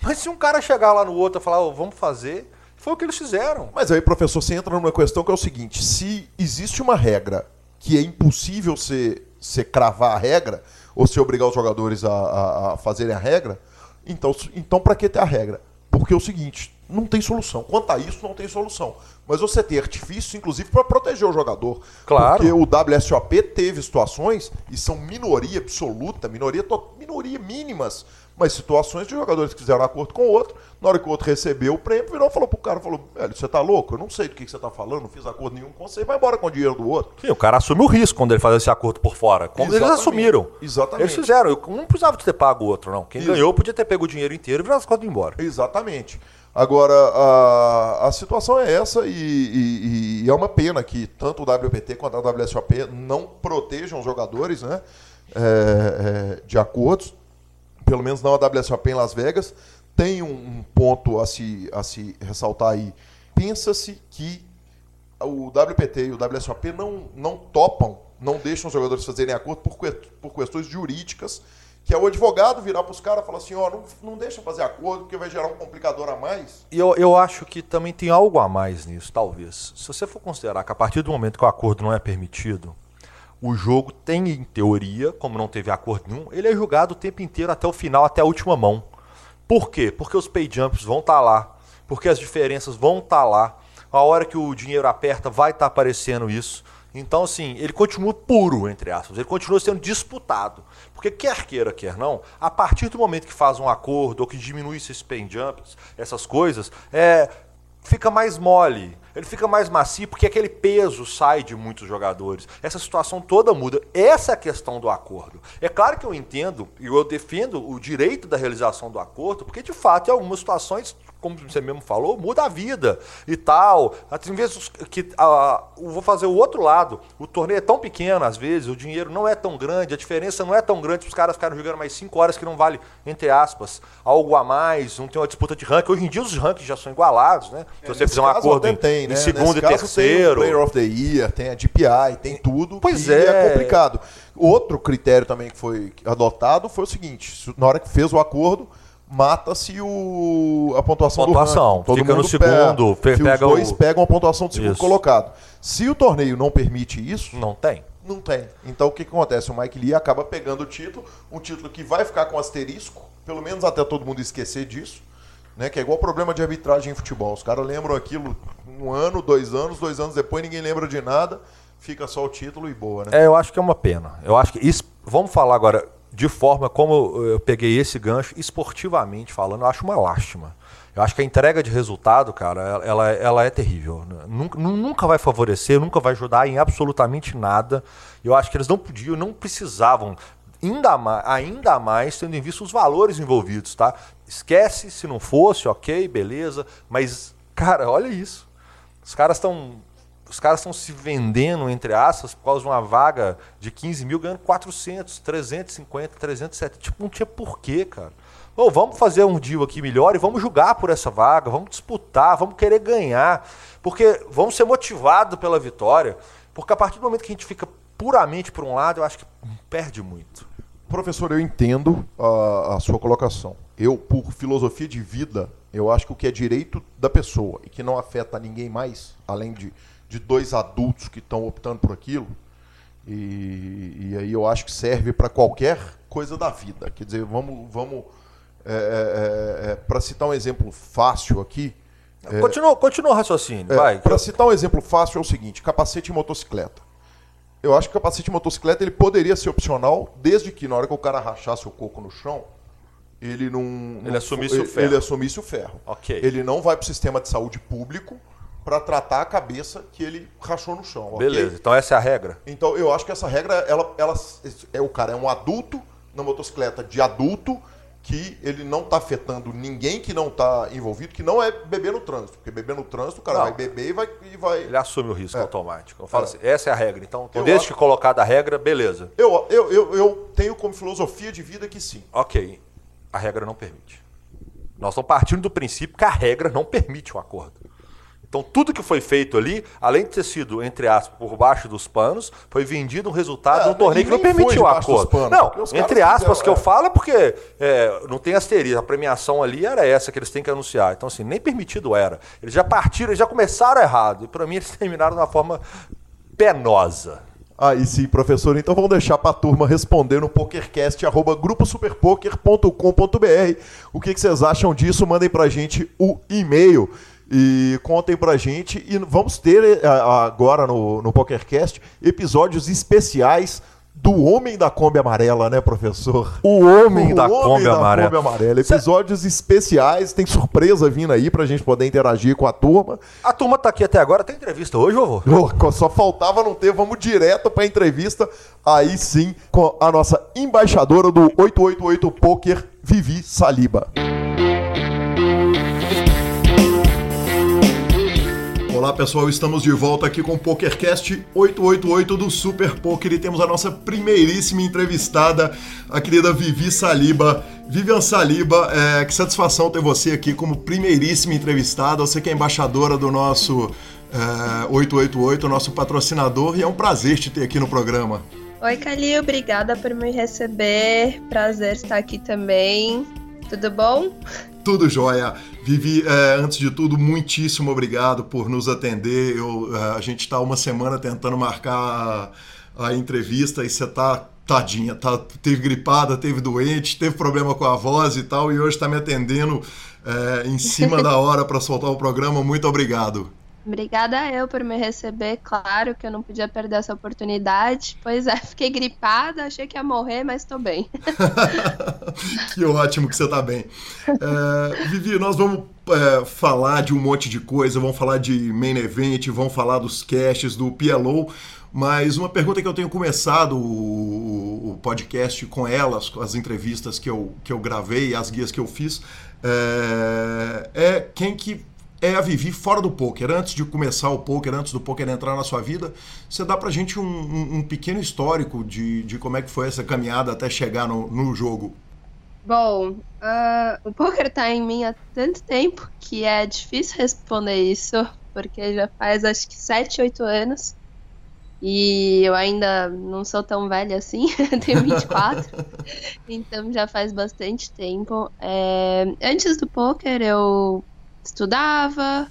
Mas se um cara chegar lá no outro e falar, oh, vamos fazer, foi o que eles fizeram. Mas aí, professor, você entra numa questão que é o seguinte: se existe uma regra que é impossível você, você cravar a regra, ou se obrigar os jogadores a, a, a fazerem a regra, então, então para que ter a regra? Porque é o seguinte, não tem solução. Quanto a isso, não tem solução. Mas você tem artifícios, inclusive, para proteger o jogador. Claro. Porque o WSOP teve situações, e são minoria absoluta, minoria, minoria mínimas, mas situações de jogadores que fizeram acordo com o outro, na hora que o outro recebeu o prêmio, virou e falou pro cara, falou, velho, você tá louco? Eu não sei do que, que você tá falando, não fiz acordo nenhum com você, vai embora com o dinheiro do outro. Sim, o cara assume o risco quando ele faz esse acordo por fora. Como eles assumiram. Exatamente. Eles fizeram. Eu- Um não precisava de ter pago o outro, não. Quem Isso. ganhou podia ter pego o dinheiro inteiro e virado as contas e ir embora. Exatamente. Agora, a, a situação é essa e, e- e é uma pena que tanto o WPT quanto a WSOP não protejam os jogadores né, é, é, de acordos, pelo menos não a WSOP em Las Vegas. Tem um, um ponto a se, a se ressaltar aí. Pensa-se que o WPT e o WSOP não, não topam, não deixam os jogadores fazerem acordo por, por questões jurídicas, que é o advogado virar para os caras e falar assim, ó, não, não deixa fazer acordo porque vai gerar um complicador a mais. E eu, eu acho que também tem algo a mais nisso, talvez. Se você for considerar que a partir do momento que o acordo não é permitido, o jogo tem, em teoria, como não teve acordo nenhum, ele é julgado o tempo inteiro até o final, até a última mão. Por quê? Porque os pay jumps vão estar lá, porque as diferenças vão estar lá. A hora que o dinheiro aperta, vai estar aparecendo isso. Então, assim, ele continua puro, entre aspas. Ele continua sendo disputado. Porque quer queira, quer não, a partir do momento que faz um acordo ou que diminui esses pay jumps, essas coisas, é, fica mais mole, ele fica mais macio porque aquele peso sai de muitos jogadores. Essa situação toda muda. Essa é a questão do acordo. É claro que eu entendo e eu defendo o direito da realização do acordo, porque de fato em algumas situações como você mesmo falou, muda a vida e tal. Às vezes que ah, vou fazer o outro lado. O torneio é tão pequeno, às vezes, o dinheiro não é tão grande, a diferença não é tão grande para os caras ficarem jogando mais 5 horas que não vale, entre aspas, algo a mais, não tem uma disputa de ranking. Hoje em dia os rankings já são igualados, né? Se você Nesse fizer um acordo em, tem, em né? segundo Nesse e caso, Tem terceiro. o Player of the Year, tem a DPI, tem tudo. Pois é. é complicado. Outro critério também que foi adotado foi o seguinte: se- na hora que fez o acordo, mata-se o a pontuação, Pontuação. do ranking. Fica no segundo, pe- se pega os dois o- pegam a pontuação do segundo Isso. colocado. Se o torneio não permite isso, Não tem. não tem. Então o que, que acontece? O Mike Lee acaba pegando o título, um título que vai ficar com asterisco, pelo menos até todo mundo esquecer disso, né? Que é igual problema de arbitragem em futebol. Os caras lembram aquilo um ano, dois anos, dois anos depois ninguém lembra de nada, fica só o título e boa, né? É, eu acho que é uma pena. Eu acho que isso, vamos falar agora de forma como eu peguei esse gancho esportivamente falando, eu acho uma lástima. Eu acho que a entrega de resultado, cara, ela, ela, é terrível. Nunca, nu- nunca vai favorecer, nunca vai ajudar em absolutamente nada. Eu acho que eles não podiam, não precisavam, ainda mais, ainda mais tendo em vista os valores envolvidos, tá? Esquece se não fosse, ok, beleza. Mas, cara, olha isso. Os caras estão. Os caras estão se vendendo, entre aspas, por causa de uma vaga de 15 mil, ganhando 400, 350, 370. Tipo, não tinha porquê, cara. Ô, vamos fazer um deal aqui melhor e vamos jogar por essa vaga, vamos disputar, vamos querer ganhar. Porque vamos ser motivados pela vitória. Porque a partir do momento que a gente fica puramente por um lado, eu acho que perde muito. Professor, eu entendo a, a sua colocação. Eu, por filosofia de vida, eu acho que o que é direito da pessoa e que não afeta ninguém mais, além de, de dois adultos que estão optando por aquilo, e, e aí eu acho que serve para qualquer coisa da vida. Quer dizer, vamos, vamos para citar um exemplo fácil aqui, Continua, continua o raciocínio, vai. para citar um exemplo fácil é o seguinte, capacete e motocicleta. Eu acho que o capacete e motocicleta ele poderia ser opcional, desde que na hora que o cara rachasse o coco no chão, ele não. Ele não- assumisse ele, o ferro. Ele assumisse o ferro. Ok. Ele não vai para o sistema de saúde público para tratar a cabeça que ele rachou no chão. Beleza, então essa é a regra. Então eu acho que essa regra, ela, ela é o cara é um adulto na motocicleta de adulto que ele não está afetando ninguém que não está envolvido, que não é beber no trânsito, porque beber no trânsito o cara Não. vai beber e vai, e vai Ele assume o risco É. automático. Eu falo É. assim, essa é a regra. Então, Eu desde acho- que colocada a regra, beleza. Eu, eu, eu, eu tenho como filosofia de vida que sim. Ok, a regra não permite. Nós estamos partindo do princípio que a regra não permite um acordo. Então, tudo que foi feito ali, além de ter sido, entre aspas, por baixo dos panos, foi vendido um resultado É, de um torneio que não permitiu o dos acordo. panos, não, entre aspas fizeram, que eu é. falo é porque é, não tem asterisco. A premiação ali era essa que eles têm que anunciar. Então, assim, nem permitido era. Eles já partiram, eles já começaram errado. E, para mim, eles terminaram de uma forma penosa. Aí sim, professor. Então vamos deixar para a turma responder no pokercast, arroba gruposuperpoker.com.br. O que, que vocês acham disso? Mandem pra gente o e-mail e contem pra gente. E vamos ter eh, agora no, no PokerCast episódios especiais do Homem da Kombi Amarela, né, professor? O Homem O da Homem Kombi da Amarela. Kombi Amarela. Episódios especiais, tem surpresa vindo aí pra gente poder interagir com a turma. A turma tá aqui até agora. Tem entrevista hoje, vovô? Ô, Só faltava não ter, vamos direto pra entrevista, aí sim, com a nossa embaixadora do 888 Poker, Vivi Saliba. Olá pessoal, estamos de volta aqui com o PokerCast 888 do Super Poker e temos a nossa primeiríssima entrevistada, a querida Vivi Saliba. Vivian Saliba, é, que satisfação ter você aqui como primeiríssima entrevistada. Você que é embaixadora do nosso é, 888, nosso patrocinador, e é um prazer te ter aqui no programa. Oi, Calil, obrigada por me receber. Prazer estar aqui também. Tudo bom? Tudo jóia. Vivi, é, antes de tudo, muitíssimo obrigado por nos atender. Eu, é, a gente está uma semana tentando marcar a, a entrevista e você está tadinha, tá, teve gripada, teve doente, teve problema com a voz e tal, e hoje está me atendendo é, em cima da hora para soltar o programa. Muito obrigado. Obrigada eu por me receber. Claro que eu não podia perder essa oportunidade. Pois é, fiquei gripada, achei que ia morrer, mas estou bem. que ótimo que você está bem. É, Vivi, nós vamos é, falar de um monte de coisa, vamos falar de main event, vamos falar dos casts, do PLO. Mas uma pergunta que eu tenho começado o, o podcast com elas, com as entrevistas que eu, que eu gravei, as guias que eu fiz, é, é quem que é a Vivi fora do poker. Antes de começar o poker, antes do poker entrar na sua vida, você dá pra gente um, um, um pequeno histórico de, de como é que foi essa caminhada até chegar no, no jogo. Bom, uh, o poker tá em mim há tanto tempo que é difícil responder isso, porque já faz acho que 7, 8 anos. E eu ainda não sou tão velha assim, tenho 24, então já faz bastante tempo. É, antes do poker eu estudava,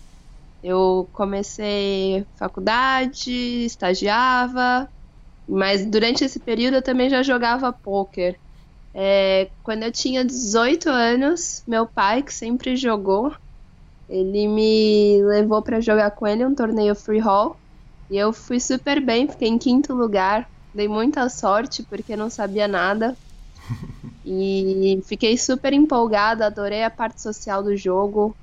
eu comecei faculdade, estagiava, mas durante esse período eu também já jogava poker. É, quando eu tinha 18 anos, meu pai, que sempre jogou, ele me levou para jogar com ele um torneio free roll e eu fui super bem, fiquei em quinto lugar, dei muita sorte porque não sabia nada. E fiquei super empolgada, adorei a parte social do jogo.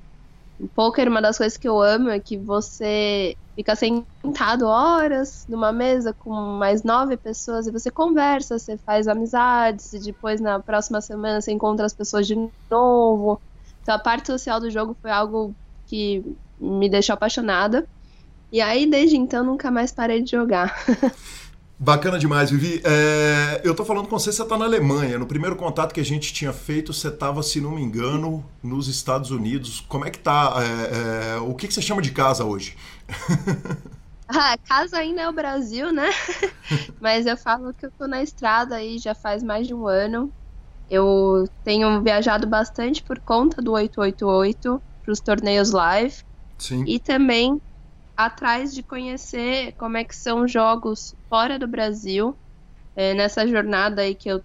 Poker, uma das coisas que eu amo é que você fica sentado horas numa mesa com mais nove pessoas e você conversa, você faz amizades, e depois na próxima semana você encontra as pessoas de novo. Então a parte social do jogo foi algo que me deixou apaixonada. E aí, desde então, nunca mais parei de jogar. Bacana demais, Vivi. É, eu tô falando com você, você tá na Alemanha. No primeiro contato que a gente tinha feito, você tava, se não me engano, nos Estados Unidos. Como é que tá? É, é, o que, que você chama de casa hoje? ah, casa ainda é o Brasil, né? Mas eu falo que eu tô na estrada aí já faz mais de um ano. Eu tenho viajado bastante por conta do 888 para os torneios live. Sim. E também atrás de conhecer como é que são jogos fora do Brasil. É, nessa jornada aí que eu,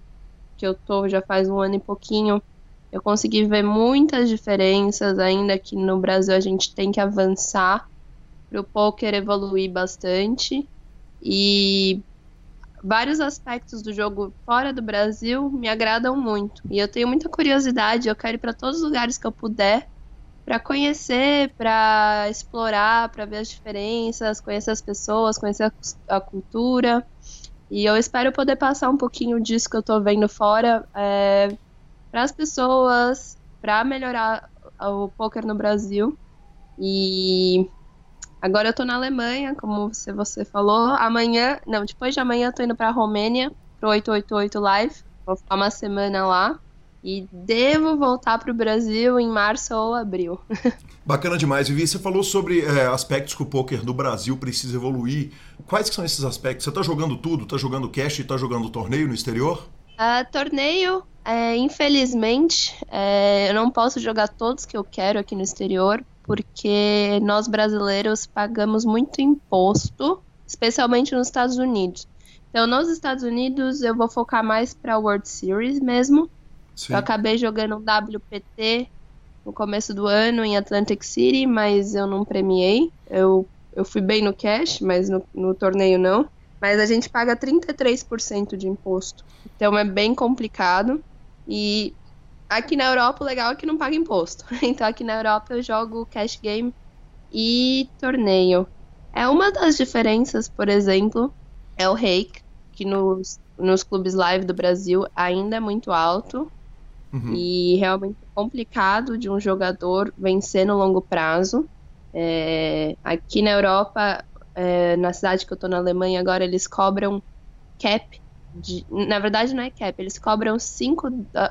que eu tô já faz um ano e pouquinho, eu consegui ver muitas diferenças, ainda que no Brasil a gente tem que avançar para o poker evoluir bastante. E vários aspectos do jogo fora do Brasil me agradam muito. E eu tenho muita curiosidade, eu quero ir para todos os lugares que eu puder para conhecer, para explorar, para ver as diferenças, conhecer as pessoas, conhecer a, a, cultura. E eu espero poder passar um pouquinho disso que eu estou vendo fora é, para as pessoas, para melhorar o poker no Brasil. E agora eu estou na Alemanha, como você, você falou. Amanhã, não, depois de amanhã eu estou indo para a Romênia, para o 888 Live. Vou ficar uma semana lá. E devo voltar para o Brasil em março ou abril. Bacana demais. Vivi, você falou sobre é, aspectos que o poker do Brasil precisa evoluir. Quais que são esses aspectos? Você está jogando tudo? Está jogando cash e está jogando torneio no exterior? Uh, torneio, é, infelizmente, é, eu não posso jogar todos que eu quero aqui no exterior, porque nós brasileiros pagamos muito imposto, especialmente nos Estados Unidos. Então, nos Estados Unidos, eu vou focar mais para a World Series mesmo. Sim. Eu acabei jogando um WPT no começo do ano em Atlantic City, mas eu não premiei. Eu, eu fui bem no cash, mas no, no torneio não. mas a gente paga 33% de imposto. Então é bem complicado. E aqui na Europa o legal é que não paga imposto. Então aqui na Europa eu jogo cash game e torneio. É uma das diferenças, por exemplo, é o rake, que nos, nos clubes live do Brasil ainda é muito alto. Uhum. E realmente é complicado de um jogador vencer no longo prazo. É, aqui na Europa, é, na cidade que eu tô na Alemanha agora, eles cobram cap. De, na verdade, não é cap, eles cobram 5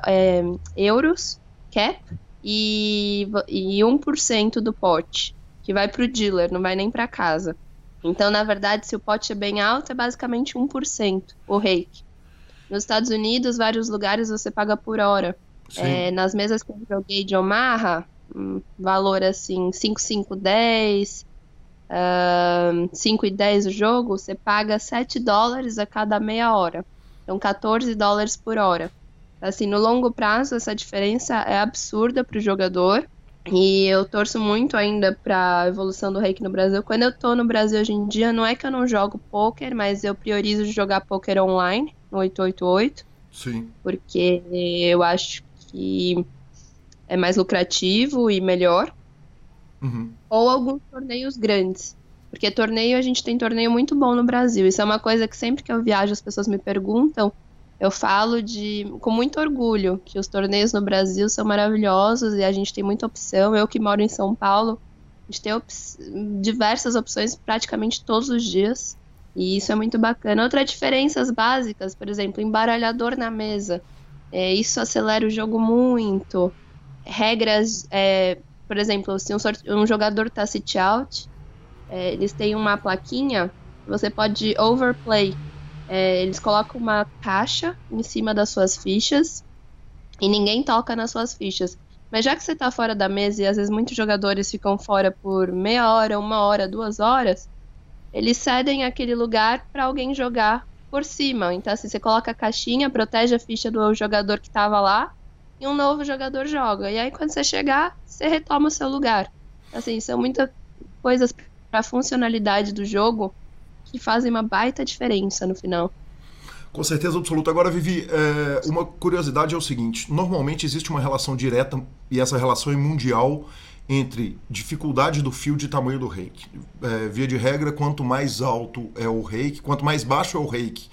é, euros cap e, e 1% do pote, que vai pro dealer, não vai nem para casa. Então, na verdade, se o pote é bem alto, é basicamente 1% o reiki. Nos Estados Unidos, vários lugares você paga por hora. É, nas mesas que eu joguei de Omaha, um valor assim, 5, 5, 10, uh, 5 e 10 o jogo, você paga 7 dólares a cada meia hora. Então, 14 dólares por hora. Assim, no longo prazo, essa diferença é absurda para o jogador. E eu torço muito ainda para a evolução do reiki no Brasil. Quando eu tô no Brasil hoje em dia, não é que eu não jogo poker, mas eu priorizo jogar poker online no 888. Sim. Porque eu acho que é mais lucrativo e melhor. Uhum. Ou alguns torneios grandes. Porque torneio, a gente tem torneio muito bom no Brasil. Isso é uma coisa que sempre que eu viajo as pessoas me perguntam. Eu falo de com muito orgulho que os torneios no Brasil são maravilhosos e a gente tem muita opção. Eu que moro em São Paulo, a gente tem op diversas opções praticamente todos os dias. E isso é muito bacana. Outras diferenças básicas, por exemplo, embaralhador na mesa. É, isso acelera o jogo muito. Regras, é, por exemplo, se um, um jogador tá sit out, é, eles têm uma plaquinha, você pode overplay. É, eles colocam uma caixa em cima das suas fichas e ninguém toca nas suas fichas. Mas já que você tá fora da mesa e às vezes muitos jogadores ficam fora por meia hora, uma hora, duas horas, eles cedem aquele lugar para alguém jogar por cima. Então, assim, você coloca a caixinha, protege a ficha do jogador que estava lá e um novo jogador joga. E aí, quando você chegar, você retoma o seu lugar. Assim, são muitas coisas para a funcionalidade do jogo que fazem uma baita diferença no final. Com certeza absoluta. Agora, Vivi, é, uma curiosidade é o seguinte: normalmente existe uma relação direta, e essa relação é mundial, entre dificuldade do field e tamanho do rake. É, via de regra, quanto mais alto é o rake, quanto mais baixo é o rake,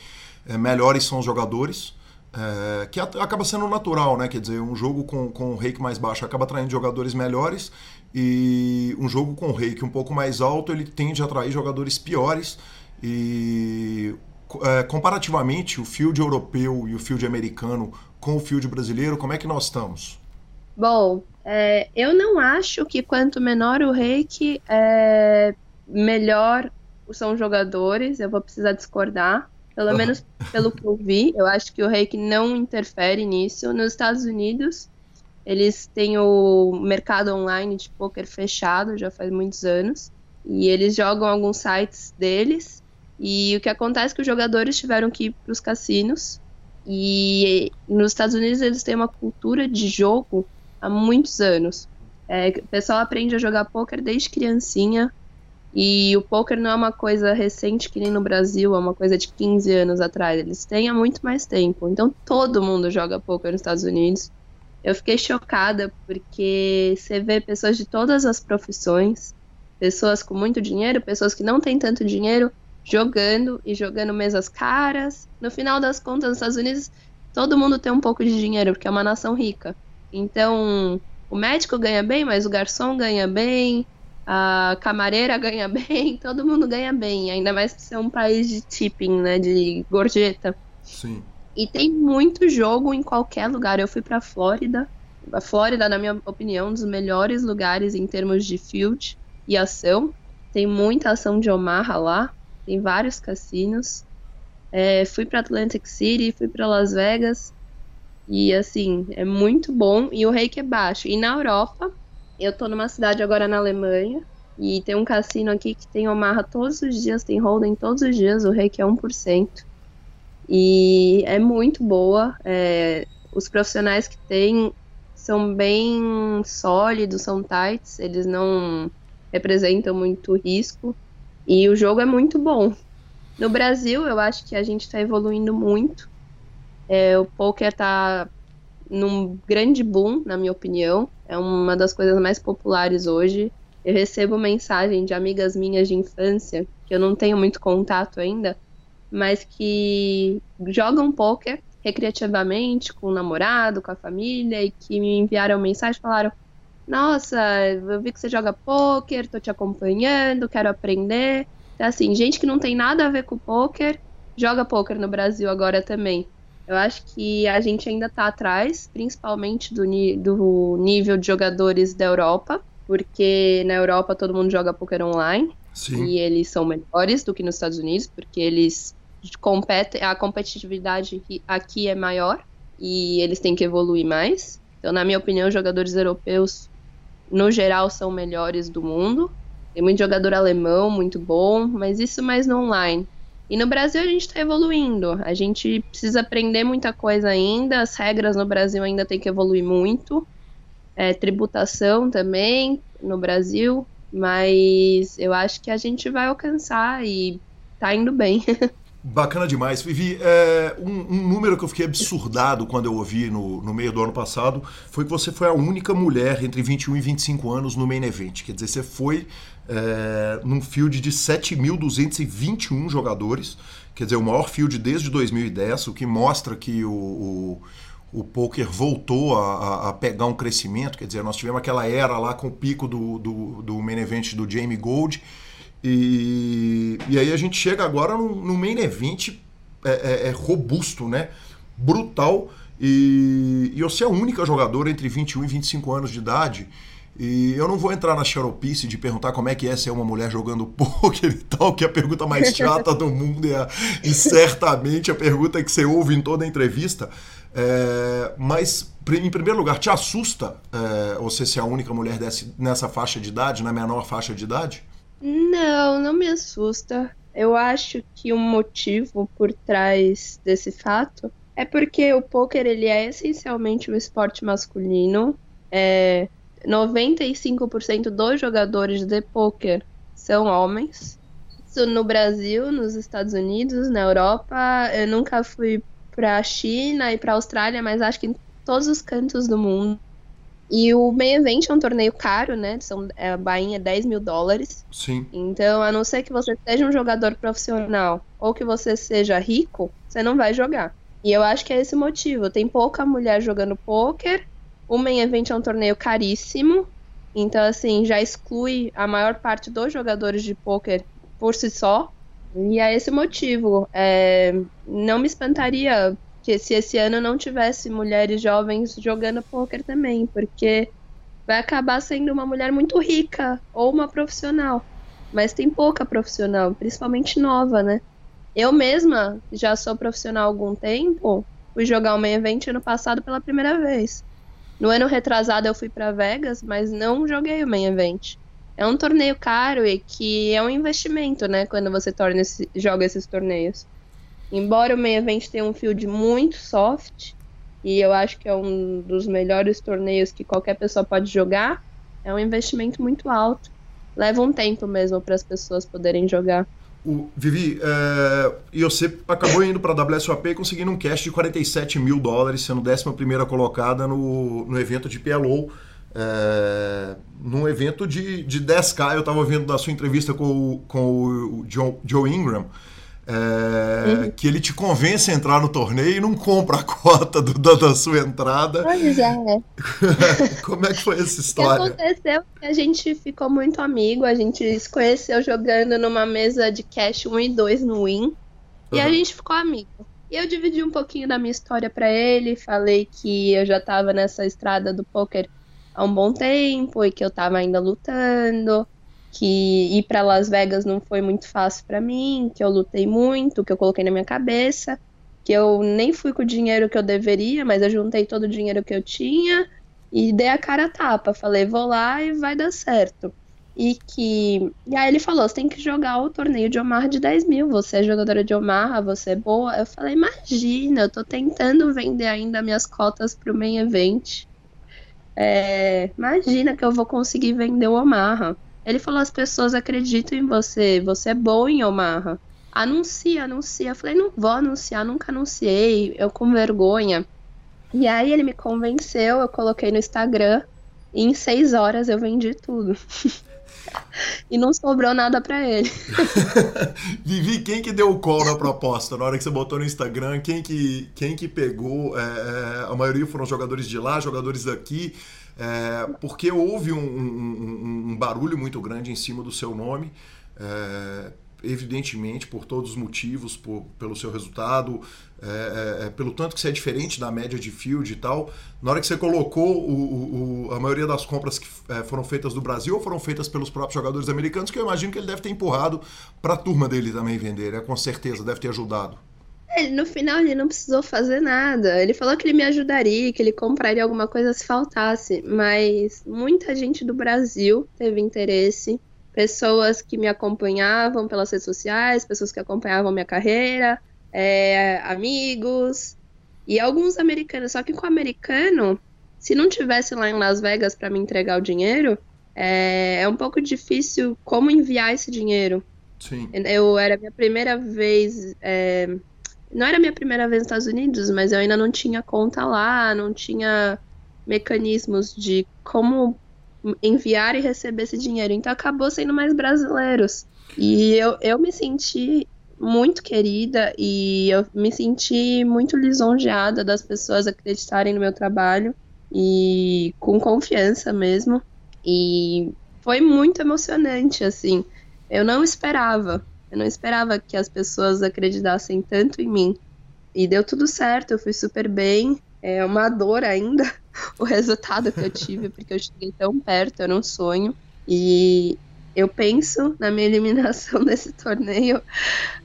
é, melhores são os jogadores. É, que acaba sendo natural, né? Quer dizer, um jogo com, com rake mais baixo acaba atraindo jogadores melhores e um jogo com o rake um pouco mais alto ele tende a atrair jogadores piores e é, comparativamente o field europeu e o field americano com o field brasileiro, como é que nós estamos? Bom, é, eu não acho que quanto menor o reiki, é, melhor são os jogadores. Eu vou precisar discordar. Pelo uhum. menos pelo que eu vi, eu acho que o reiki não interfere nisso. Nos Estados Unidos, eles têm o mercado online de poker fechado já faz muitos anos. E eles jogam alguns sites deles. E o que acontece é que os jogadores tiveram que ir para os cassinos. E nos Estados Unidos eles têm uma cultura de jogo há muitos anos. É, o pessoal aprende a jogar poker desde criancinha. E o poker não é uma coisa recente que nem no Brasil, é uma coisa de 15 anos atrás. Eles têm há muito mais tempo. Então todo mundo joga poker nos Estados Unidos. Eu fiquei chocada porque você vê pessoas de todas as profissões, pessoas com muito dinheiro, pessoas que não têm tanto dinheiro, jogando e jogando mesas caras. No final das contas, nos Estados Unidos, todo mundo tem um pouco de dinheiro, porque é uma nação rica. Então, o médico ganha bem, mas o garçom ganha bem, a camareira ganha bem, todo mundo ganha bem, ainda mais por ser um país de tipping, né, de gorjeta. Sim. E tem muito jogo em qualquer lugar. Eu fui para Flórida. A Flórida, na minha opinião, é um dos melhores lugares em termos de field e ação. Tem muita ação de Omaha lá. Tem vários cassinos. É, fui para Atlantic City, fui para Las Vegas. E assim, é muito bom e o reiki é baixo. E na Europa, eu tô numa cidade agora na Alemanha e tem um cassino aqui que tem Omaha todos os dias, tem Holden todos os dias, o reiki é 1%. E é muito boa. É, os profissionais que tem são bem sólidos, são tights, eles não representam muito risco. E o jogo é muito bom. No Brasil, eu acho que a gente está evoluindo muito. É, o poker está num grande boom, na minha opinião. É uma das coisas mais populares hoje. Eu recebo mensagem de amigas minhas de infância, que eu não tenho muito contato ainda, mas que jogam poker recreativamente com o namorado, com a família, e que me enviaram mensagem falaram: Nossa, eu vi que você joga poker, tô te acompanhando, quero aprender. Então, assim, gente que não tem nada a ver com poker, joga poker no Brasil agora também. Eu acho que a gente ainda está atrás, principalmente do, do nível de jogadores da Europa, porque na Europa todo mundo joga poker online Sim. e eles são melhores do que nos Estados Unidos, porque eles competem, a competitividade aqui é maior e eles têm que evoluir mais. Então, na minha opinião, os jogadores europeus, no geral, são melhores do mundo. Tem muito jogador alemão, muito bom, mas isso mais no online. E no Brasil a gente está evoluindo. A gente precisa aprender muita coisa ainda. As regras no Brasil ainda tem que evoluir muito. É, tributação também no Brasil. Mas eu acho que a gente vai alcançar e tá indo bem. Bacana demais. Vivi, é, um, um, número que eu fiquei absurdado quando eu ouvi no, no meio do ano passado foi que você foi a única mulher entre 21 e 25 anos no main event. Quer dizer, você foi é, num field de 7.221 jogadores, quer dizer, o maior field desde 2010, o que mostra que o, o, o poker voltou a, a, pegar um crescimento. Quer dizer, nós tivemos aquela era lá com o pico do, do, do main event do Jamie Gold e, e aí a gente chega agora no main event é, é, é robusto, né? Brutal. E, e você é a única jogadora entre 21 e 25 anos de idade. E eu não vou entrar na xaropice de perguntar como é que é ser uma mulher jogando poker e tal, que é a pergunta mais chata do mundo e, a, e certamente a pergunta que você ouve em toda entrevista. É, mas, em primeiro lugar, te assusta é, você ser a única mulher desse, nessa faixa de idade, na menor faixa de idade? Não, não me assusta. Eu acho que o um motivo por trás desse fato é porque o poker ele é essencialmente um esporte masculino. É, 95% dos jogadores de poker são homens. Isso no Brasil, nos Estados Unidos, na Europa. Eu nunca fui para a China e para a Austrália, mas acho que em todos os cantos do mundo e o main event é um torneio caro, né? São, é, a bainha é 10 mil dólares. Sim. Então, a não ser que você seja um jogador profissional ou que você seja rico, você não vai jogar. E eu acho que é esse o motivo. Tem pouca mulher jogando poker. O main event é um torneio caríssimo. Então, assim, já exclui a maior parte dos jogadores de poker por si só. E é esse o motivo. É, não me espantaria que se esse ano não tivesse mulheres jovens jogando poker também, porque vai acabar sendo uma mulher muito rica ou uma profissional. Mas tem pouca profissional, principalmente nova, né? Eu mesma já sou profissional há algum tempo, fui jogar o main event ano passado pela primeira vez. No ano retrasado eu fui para Vegas, mas não joguei o main event. É um torneio caro e que é um investimento, né? Quando você torna esse, joga esses torneios. Embora o main event tenha um field muito soft, e eu acho que é um dos melhores torneios que qualquer pessoa pode jogar, é um investimento muito alto. Leva um tempo mesmo para as pessoas poderem jogar. O, Vivi, é, e você acabou indo para a WSOP conseguindo um cash de 47 mil dólares, sendo 11 colocada no, no evento de PLO. É, num evento de, de 10K, eu estava vendo da sua entrevista com, o, com o Joe, Joe Ingram. É, uhum. Que ele te convence a entrar no torneio e não compra a cota do, da, da, sua entrada. Pois é. Como é que foi essa história? O que aconteceu que a gente ficou muito amigo, a gente se conheceu jogando numa mesa de cash 1 e 2 no Win. Uhum. E a gente ficou amigo. E eu dividi um pouquinho da minha história para ele, falei que eu já tava nessa estrada do poker há um bom tempo e que eu tava ainda lutando que ir para Las Vegas não foi muito fácil para mim, que eu lutei muito, que eu coloquei na minha cabeça, que eu nem fui com o dinheiro que eu deveria, mas eu juntei todo o dinheiro que eu tinha e dei a cara a tapa, falei, vou lá e vai dar certo. E que. E aí ele falou: você tem que jogar o torneio de Omar de 10 mil. Você é jogadora de Omar, você é boa. Eu falei: imagina, eu tô tentando vender ainda minhas cotas pro main event. É, imagina que eu vou conseguir vender o Omaha. Ele falou: as pessoas acreditam em você, você é bom em Omaha. anuncia, anuncia. Eu falei, não vou anunciar, nunca anunciei, eu com vergonha. E aí ele me convenceu, eu coloquei no Instagram e em seis horas eu vendi tudo. e não sobrou nada para ele. Vivi, quem que deu o call na proposta? Na hora que você botou no Instagram, quem que, quem que pegou? É, é a maioria foram jogadores de lá, jogadores daqui. É, porque houve um, um, um, barulho muito grande em cima do seu nome. É, evidentemente, por todos os motivos, por, pelo seu resultado, é, é, é, pelo tanto que você é diferente da média de field e tal. Na hora que você colocou o, o, a maioria das compras que é, foram feitas do Brasil ou foram feitas pelos próprios jogadores americanos, que eu imagino que ele deve ter empurrado para a turma dele também vender, né? com certeza, deve ter ajudado. Ele, no final ele não precisou fazer nada. Ele falou que ele me ajudaria, que ele compraria alguma coisa se faltasse. Mas muita gente do Brasil teve interesse pessoas que me acompanhavam pelas redes sociais, pessoas que acompanhavam minha carreira, é, amigos e alguns americanos. Só que com o americano, se não tivesse lá em Las Vegas para me entregar o dinheiro, é, é, um pouco difícil como enviar esse dinheiro. Sim. Eu era minha primeira vez. É, não era minha primeira vez nos Estados Unidos, mas eu ainda não tinha conta lá, não tinha mecanismos de como enviar e receber esse dinheiro. Então acabou sendo mais brasileiros. E eu, eu me senti muito querida e eu me senti muito lisonjeada das pessoas acreditarem no meu trabalho e com confiança mesmo. E foi muito emocionante, assim. Eu não esperava. Eu não esperava que as pessoas acreditassem tanto em mim. E deu tudo certo, eu fui super bem. É uma dor ainda, o resultado que eu tive, porque eu cheguei tão perto, era um sonho. E eu penso na minha eliminação desse torneio,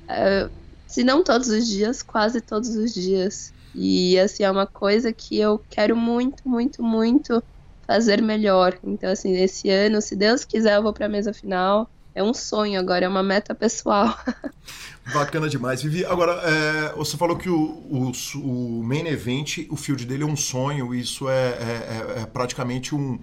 uh, se não todos os dias, quase todos os dias. E assim, é uma coisa que eu quero muito, muito, muito fazer melhor. Então, assim, esse ano, se Deus quiser, eu vou para a mesa final. É um sonho agora, é uma meta pessoal. Bacana demais. Vivi, agora, é, você falou que o, o, o, main event, o field dele é um sonho, isso é, é, é, é praticamente um.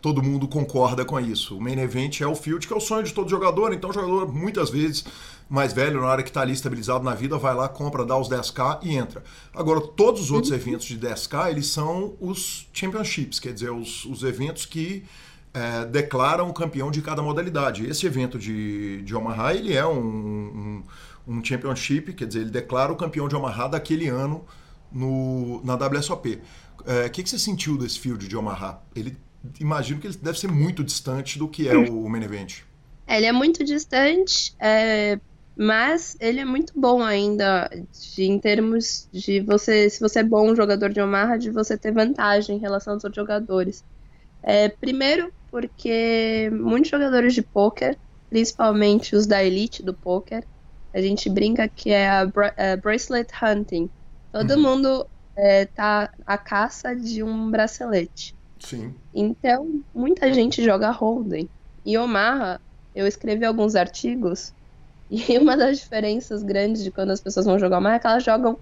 Todo mundo concorda com isso. O main event é o field, que é o sonho de todo jogador. Então, o jogador, muitas vezes, mais velho, na hora que está ali estabilizado na vida, vai lá, compra, dá os 10k e entra. Agora, todos os outros eventos de 10k, eles são os championships, quer dizer, os, os eventos que é, declaram o campeão de cada modalidade. Esse evento de, de Omaha, ele é um, um um championship, quer dizer, ele declara o campeão de Omaha daquele ano no, na WSOP. O é, que, que você sentiu desse field de Omaha? Ele, imagino que ele deve ser muito distante do que é o main event. É, ele é muito distante, é, mas ele é muito bom ainda de, em termos de você, se você é bom jogador de Omaha, de você ter vantagem em relação aos outros jogadores. É, primeiro, porque muitos jogadores de poker, principalmente os da elite do poker, a gente brinca que é a, bra a bracelet hunting. Todo uhum. mundo é, tá à caça de um bracelete. Sim. Então, muita gente joga Holden. E Omaha, eu escrevi alguns artigos, e uma das diferenças grandes de quando as pessoas vão jogar Omaha é que elas jogam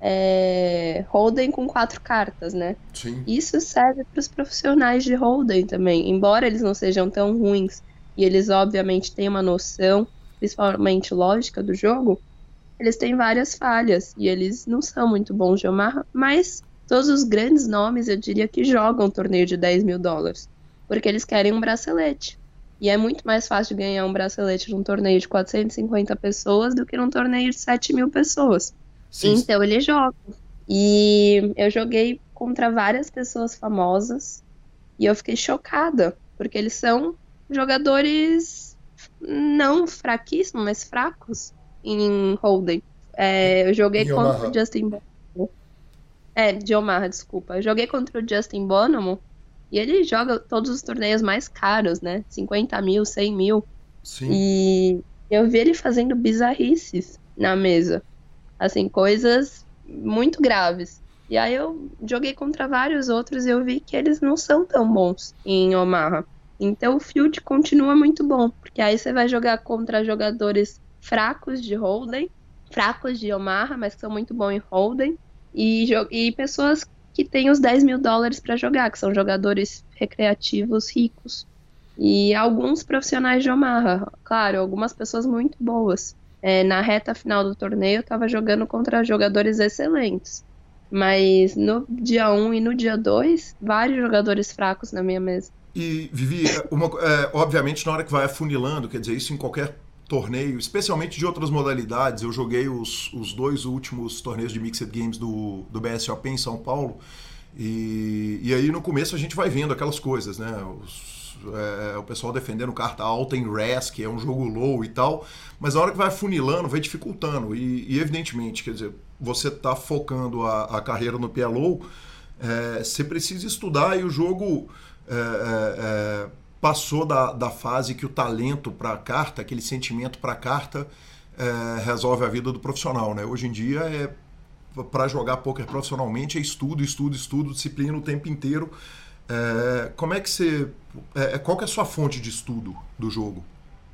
é, Holden com quatro cartas, né? Sim. Isso serve para os profissionais de Holden também. Embora eles não sejam tão ruins, e eles obviamente têm uma noção principalmente lógica do jogo, eles têm várias falhas e eles não são muito bons de Omaha, mas todos os grandes nomes eu diria que jogam um torneio de 10 mil dólares, porque eles querem um bracelete. E é muito mais fácil ganhar um bracelete num torneio de 450 pessoas do que num torneio de 7 mil pessoas. Sim. Então eles jogam. E eu joguei contra várias pessoas famosas e eu fiquei chocada, porque eles são jogadores não fraquíssimos, mas fracos em Holden. É, eu joguei de contra Omaha. o Justin Bonomo. É, de Omaha, desculpa. Eu joguei contra o Justin Bonomo e ele joga todos os torneios mais caros, né? 50 mil, 100 mil. Sim. E eu vi ele fazendo bizarrices na mesa. Assim, coisas muito graves. E aí eu joguei contra vários outros e eu vi que eles não são tão bons em Omaha. Então o field continua muito bom, porque aí você vai jogar contra jogadores fracos de Holden, fracos de Omaha, mas que são muito bons em Holden, e, e pessoas que têm os 10 mil dólares para jogar, que são jogadores recreativos ricos. E alguns profissionais de Omaha, claro, algumas pessoas muito boas. É, na reta final do torneio eu estava jogando contra jogadores excelentes. Mas no dia 1 um e no dia 2, vários jogadores fracos na minha mesa. E, Vivi, uma, é, obviamente na hora que vai afunilando, quer dizer, isso em qualquer torneio, especialmente de outras modalidades, eu joguei os, os dois últimos torneios de Mixed Games do, do BSOP em São Paulo, e, e aí no começo a gente vai vendo aquelas coisas, né? Os, é, o pessoal defendendo carta alta em RES, que é um jogo low e tal, mas na hora que vai funilando, vai dificultando. E, e evidentemente, quer dizer, você está focando a, a, carreira no PLO, é, você precisa estudar e o jogo é, é, é, passou da, da fase que o talento para a carta, aquele sentimento para a carta, é, resolve a vida do profissional. Né? Hoje em dia é para jogar poker profissionalmente é estudo, estudo, estudo, disciplina o tempo inteiro. É, como é que você. É, qual que é a sua fonte de estudo do jogo?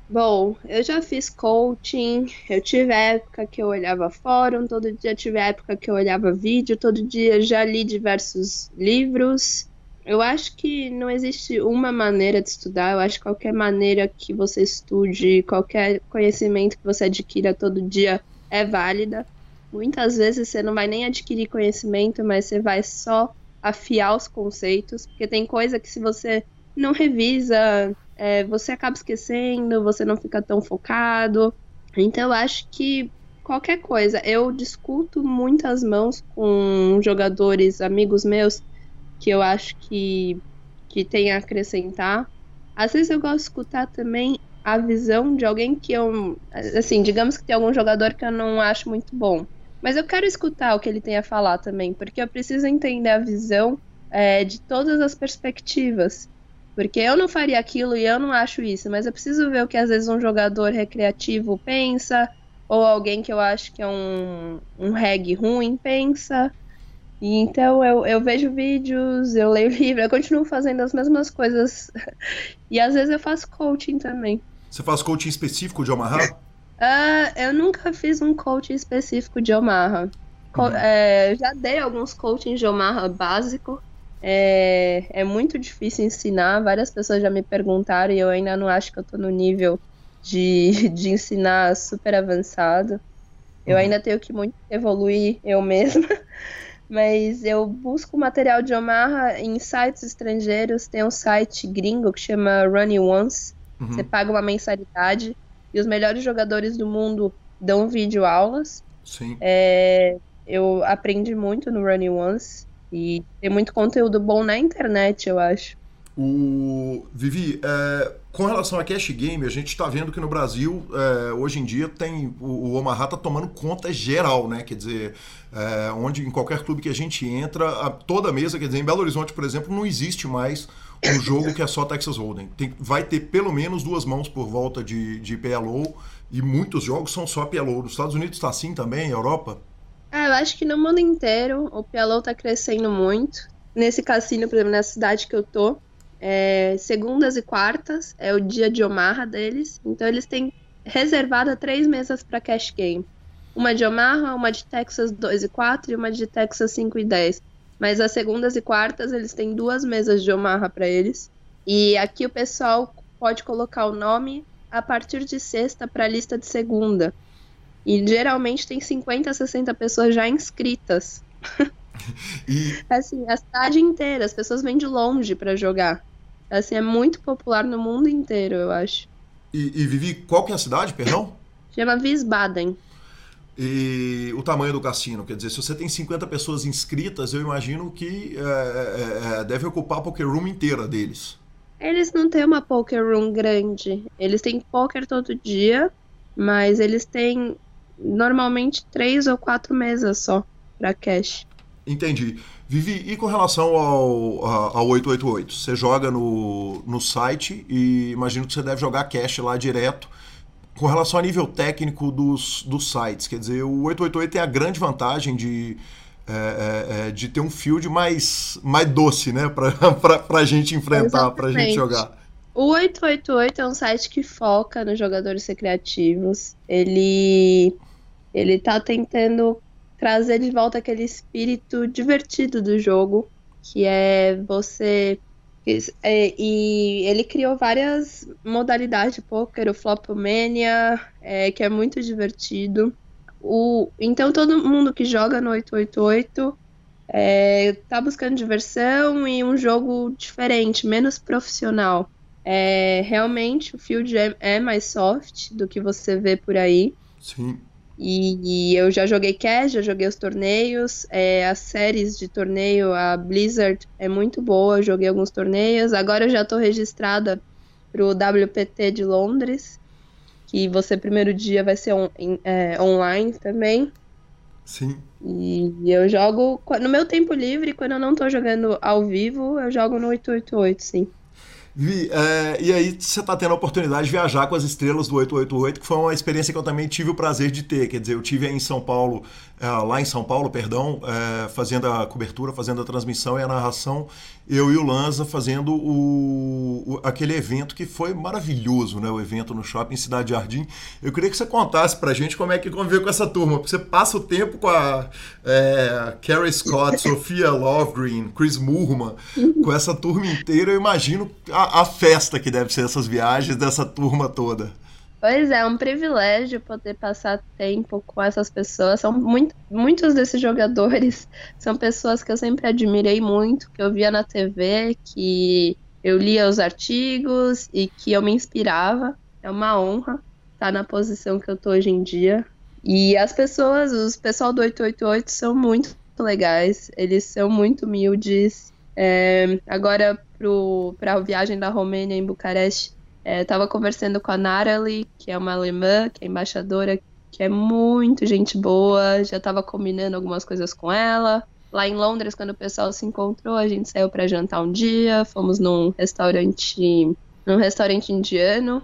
Bom, eu já fiz coaching, eu tive época que eu olhava fórum, todo dia tive época que eu olhava vídeo, todo dia já li diversos livros. Eu acho que não existe uma maneira de estudar, eu acho que qualquer maneira que você estude, qualquer conhecimento que você adquira todo dia é válida. Muitas vezes você não vai nem adquirir conhecimento, mas você vai só afiar os conceitos, porque tem coisa que se você não revisa, é, você acaba esquecendo, você não fica tão focado. Então eu acho que qualquer coisa, eu discuto muitas mãos com jogadores, amigos meus, que eu acho que, que tem a acrescentar. Às vezes eu gosto de escutar também a visão de alguém que eu. Assim, digamos que tem algum jogador que eu não acho muito bom. Mas eu quero escutar o que ele tem a falar também, porque eu preciso entender a visão é, de todas as perspectivas. Porque eu não faria aquilo e eu não acho isso, mas eu preciso ver o que às vezes um jogador recreativo pensa, ou alguém que eu acho que é um, um reggae ruim pensa. E então eu, eu vejo vídeos, eu leio livro, eu continuo fazendo as mesmas coisas. e às vezes eu faço coaching também. Você faz coaching específico de Omaha? Uh, eu nunca fiz um coaching específico de Omaha. Co uhum. é, já dei alguns coachings de Omaha básico, é, é muito difícil ensinar, várias pessoas já me perguntaram e eu ainda não acho que eu tô no nível de, de ensinar super avançado. Eu uhum. ainda tenho que muito evoluir eu mesma, mas eu busco material de Omaha em sites estrangeiros. Tem um site gringo que chama Running Once. Uhum. Você paga uma mensalidade e os melhores jogadores do mundo dão vídeo aulas. Sim. É, eu aprendi muito no Running Once. E tem muito conteúdo bom na internet, eu acho. O Vivi, é, com relação a cash game, a gente está vendo que no Brasil é, hoje em dia tem o, o Omaha tá tomando conta geral, né? Quer dizer, é, onde em qualquer clube que a gente entra, a, toda mesa, quer dizer, em Belo Horizonte, por exemplo, não existe mais um jogo que é só Texas Hold'em. Tem, vai ter pelo menos duas mãos por volta de, de PLO e muitos jogos são só PLO. Nos Estados Unidos está assim também, Europa? Ah, eu acho que no mundo inteiro o PLO tá crescendo muito. Nesse cassino, por exemplo, na cidade que eu tô, é, segundas e quartas é o dia de Omaha deles. Então eles têm reservado três mesas para cash game. Uma de Omaha, uma de Texas 2 e 4 e uma de Texas 5 e 10. Mas as segundas e quartas eles têm duas mesas de Omaha para eles. E aqui o pessoal pode colocar o nome a partir de sexta para a lista de segunda. E geralmente tem 50, 60 pessoas já inscritas. E... assim, a cidade inteira, as pessoas vêm de longe para jogar. Assim, é muito popular no mundo inteiro, eu acho. E, e Vivi, qual que é a cidade, perdão? Chama Wiesbaden. E o tamanho do cassino, quer dizer, se você tem 50 pessoas inscritas, eu imagino que é, é, é, deve ocupar a poker room inteira deles. Eles não têm uma poker room grande. Eles têm poker todo dia, mas eles têm normalmente três ou quatro mesas só para cash. Entendi. Vivi, e com relação ao, ao 888? Você joga no, no site e imagino que você deve jogar cash lá direto. Com relação ao nível técnico dos, dos sites, quer dizer, o 888 tem a grande vantagem de, é, é, é, de ter um field mais, mais doce, né? Para a gente enfrentar, para a gente jogar. O 888 é um site que foca nos jogadores recreativos. Ele ele tá tentando trazer de volta aquele espírito divertido do jogo, que é você e ele criou várias modalidade de poker, o Flopomania, é, que é muito divertido. O, então todo mundo que joga no 888 é, tá buscando diversão e um jogo diferente, menos profissional. É, realmente o field é, é, mais soft do que você vê por aí. Sim. E, e eu já joguei cash, já joguei os torneios, é, as séries de torneio, a Blizzard é muito boa, eu joguei alguns torneios. Agora eu já estou registrada para o WPT de Londres, que você primeiro dia vai ser on, é, online também. Sim. E eu jogo no meu tempo livre, quando eu não estou jogando ao vivo, eu jogo no 888, sim. Vi, é, e aí você está tendo a oportunidade de viajar com as estrelas do 888, que foi uma experiência que eu também tive o prazer de ter. Quer dizer, eu tive em São Paulo, é, lá em São Paulo, perdão, é, fazendo a cobertura, fazendo a transmissão e a narração, eu e o Lanza fazendo o, o, aquele evento que foi maravilhoso, né? O evento no shopping Cidade Jardim. Eu queria que você contasse pra gente como é que conviver com essa turma, porque você passa o tempo com a é, Carrie Scott, Sofia Lovegreen, Chris Murman, com essa turma inteira, eu imagino a, a festa que deve ser essas viagens dessa turma toda. Pois é, é um privilégio poder passar tempo com essas pessoas. São muito, muitos desses jogadores são pessoas que eu sempre admirei muito, que eu via na TV, que eu lia os artigos e que eu me inspirava. É uma honra estar na posição que eu tô hoje em dia. E as pessoas, os pessoal do 888 são muito legais, eles são muito humildes. É, agora, para a viagem da Romênia em Bucareste, é, tava conversando com a Natalie, que é uma alemã, que é embaixadora, que é muito gente boa, já tava combinando algumas coisas com ela. Lá em Londres, quando o pessoal se encontrou, a gente saiu para jantar um dia, fomos num restaurante, num restaurante indiano.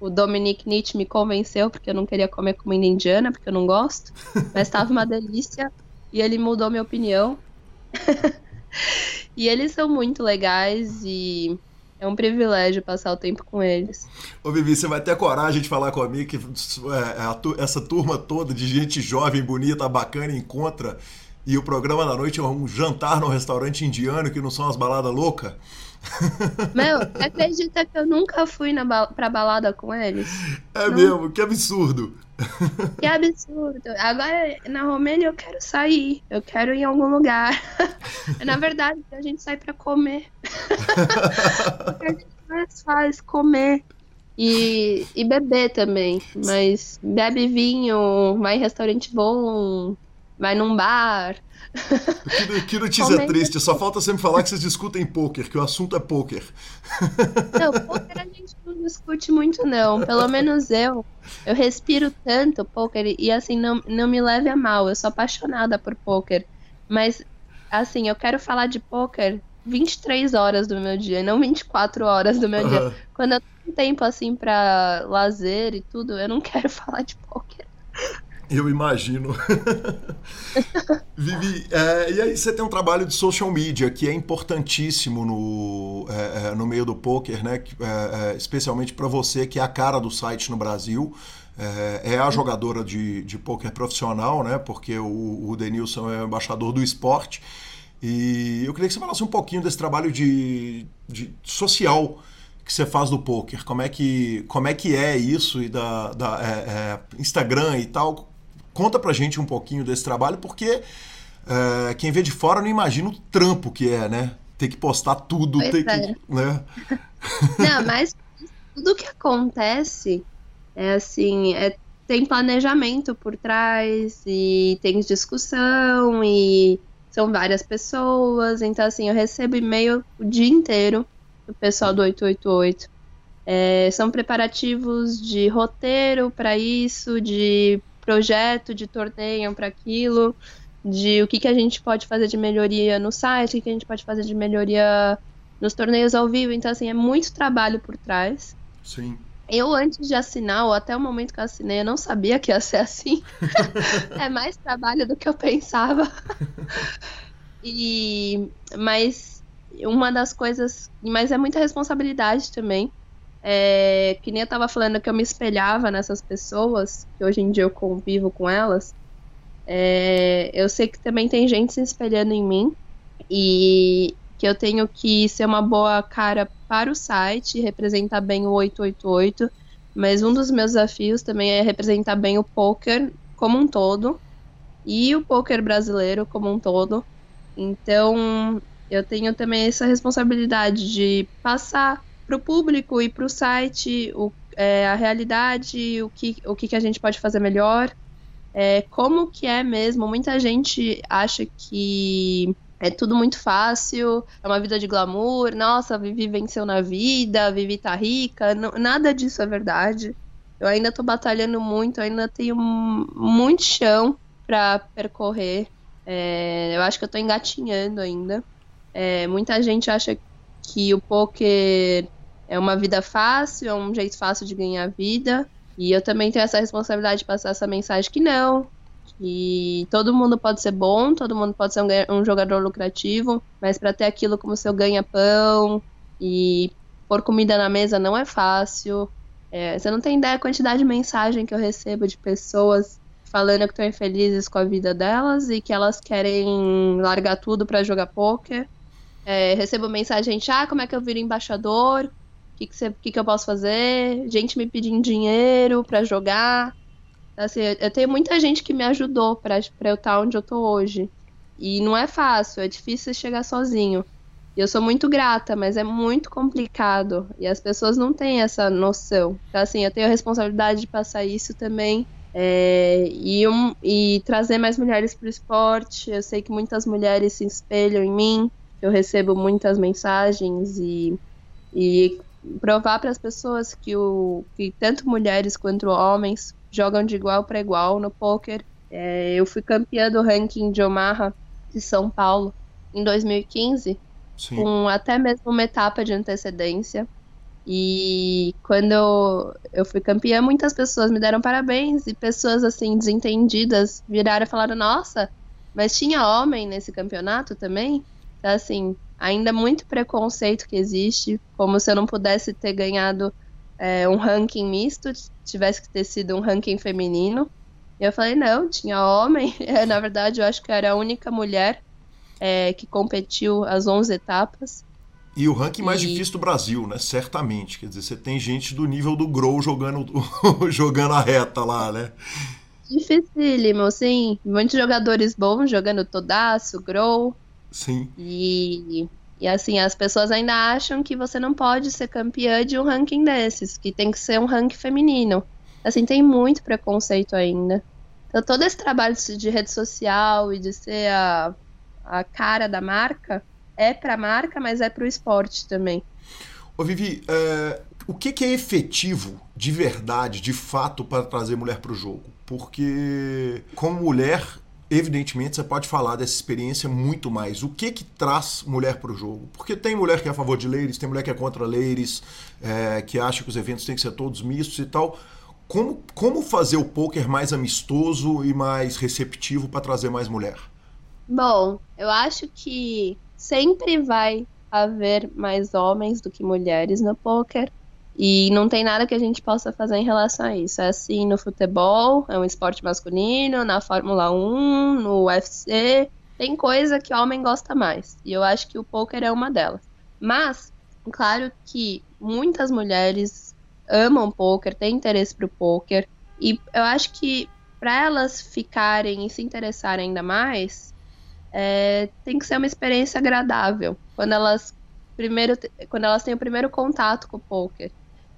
O Dominic Nietzsche me convenceu porque eu não queria comer comida indiana, porque eu não gosto, mas estava uma delícia e ele mudou minha opinião. e eles são muito legais e é um privilégio passar o tempo com eles. Ô Vivi, você vai ter coragem de falar comigo que é, essa turma toda de gente jovem, bonita, bacana encontra e o programa da noite é um jantar num restaurante indiano que não são as baladas loucas? Meu, você acredita que eu nunca fui na ba pra balada com eles? É não. mesmo, que absurdo. Que absurdo. Agora, na Romênia, eu quero sair. Eu quero ir em algum lugar. Na verdade, a gente sai pra comer. o que a gente mais faz, comer. E, e beber também. Mas bebe vinho, vai em restaurante bom, vai num bar. Que, que notícia triste, só falta sempre falar que vocês discutem poker, que o assunto é poker. Não, poker a gente não discute muito, não. Pelo menos eu. Eu respiro tanto poker e assim, não, não me leve a mal. Eu sou apaixonada por poker. Mas, assim, eu quero falar de poker 23 horas do meu dia, não 24 horas do meu dia. Quando eu tenho tempo assim para lazer e tudo, eu não quero falar de poker. Eu imagino. Vivi, é, e aí você tem um trabalho de social media que é importantíssimo no, é, é no meio do poker, né? É, é, especialmente para você que é a cara do site no Brasil. É, é a jogadora de, de poker profissional, né? Porque o, o Denilson é embaixador do esporte. E eu queria que você falasse um pouquinho desse trabalho de, de social que você faz do poker. Como é que, como é, que é isso e da, da é, é, Instagram e tal? Conta pra gente um pouquinho desse trabalho, porque é, quem vê de fora não imagina o trampo que é, né? Ter que postar tudo, pois ter é. que. Né? Não, mas tudo que acontece é assim, é, tem planejamento por trás e tem discussão e são várias pessoas. Então, assim, eu recebo e-mail o dia inteiro do pessoal do 888. É, são preparativos de roteiro para isso, de projeto de torneio para aquilo, de o que, que a gente pode fazer de melhoria no site, o que, que a gente pode fazer de melhoria nos torneios ao vivo. Então, assim, é muito trabalho por trás. Sim. Eu, antes de assinar, ou até o momento que eu assinei, eu não sabia que ia ser assim. é mais trabalho do que eu pensava. e, mas uma das coisas. Mas é muita responsabilidade também. É, que nem eu tava falando que eu me espelhava nessas pessoas, que hoje em dia eu convivo com elas. É, eu sei que também tem gente se espelhando em mim. E que eu tenho que ser uma boa cara para o site, representar bem o 888, mas um dos meus desafios também é representar bem o poker como um todo e o poker brasileiro como um todo. Então, eu tenho também essa responsabilidade de passar para o público e para o site é, a realidade, o que, o que, que a gente pode fazer melhor, é, como que é mesmo. Muita gente acha que é tudo muito fácil, é uma vida de glamour. Nossa, Vivi venceu na vida, Vivi tá rica. Nada disso é verdade. Eu ainda tô batalhando muito, ainda tenho muito chão para percorrer. É, eu acho que eu tô engatinhando ainda. É, muita gente acha que o poker é uma vida fácil, é um jeito fácil de ganhar vida. E eu também tenho essa responsabilidade de passar essa mensagem que não, e todo mundo pode ser bom, todo mundo pode ser um, um jogador lucrativo, mas para ter aquilo como seu ganha-pão e pôr comida na mesa não é fácil. É, você não tem ideia da quantidade de mensagem que eu recebo de pessoas falando que estão infelizes com a vida delas e que elas querem largar tudo para jogar poker. É, recebo mensagem, ah, como é que eu viro embaixador? Que, que, que, que eu posso fazer? Gente me pedindo dinheiro para jogar. Assim, eu tenho muita gente que me ajudou para eu estar onde eu tô hoje. E não é fácil, é difícil chegar sozinho. E eu sou muito grata, mas é muito complicado. E as pessoas não têm essa noção. Então, assim, eu tenho a responsabilidade de passar isso também. É, e, um, e trazer mais mulheres para o esporte. Eu sei que muitas mulheres se espelham em mim. Eu recebo muitas mensagens e, e provar para as pessoas que, o, que tanto mulheres quanto homens jogam de igual para igual no poker. É, eu fui campeã do ranking de Omaha de São Paulo em 2015, Sim. com até mesmo uma etapa de antecedência. E quando eu, eu fui campeã, muitas pessoas me deram parabéns e pessoas assim desentendidas viraram e falaram: Nossa, mas tinha homem nesse campeonato também? Então, assim, ainda muito preconceito que existe, como se eu não pudesse ter ganhado é, um ranking misto, tivesse que ter sido um ranking feminino. E eu falei, não, tinha homem. É, na verdade, eu acho que era a única mulher é, que competiu as 11 etapas. E o ranking mais e... difícil do Brasil, né? Certamente. Quer dizer, você tem gente do nível do Grow jogando, jogando a reta lá, né? Dificílimo, sim. Muitos jogadores bons jogando Todaço, Grow. Sim. E e assim, as pessoas ainda acham que você não pode ser campeã de um ranking desses, que tem que ser um ranking feminino. Assim, tem muito preconceito ainda. Então, todo esse trabalho de rede social e de ser a, a cara da marca é para a marca, mas é para o esporte também. Ô, Vivi, é, o que, que, é efetivo, de verdade, de fato, para trazer mulher para o jogo? Porque, como mulher, evidentemente você pode falar dessa experiência muito mais. O que que traz mulher para o jogo? Porque tem mulher que é a favor de ladies, tem mulher que é contra ladies, é, que acha que os eventos têm que ser todos mistos e tal. Como, como fazer o poker mais amistoso e mais receptivo para trazer mais mulher? Bom, eu acho que sempre vai haver mais homens do que mulheres no poker. E não tem nada que a gente possa fazer em relação a isso. É assim no futebol, é um esporte masculino, na Fórmula 1, no UFC, tem coisa que o homem gosta mais. E eu acho que o poker é uma delas. Mas, claro que muitas mulheres amam poker, têm interesse pro poker. E eu acho que para elas ficarem e se interessarem ainda mais, é, tem que ser uma experiência agradável. Quando elas primeiro quando elas têm o primeiro contato com o poker.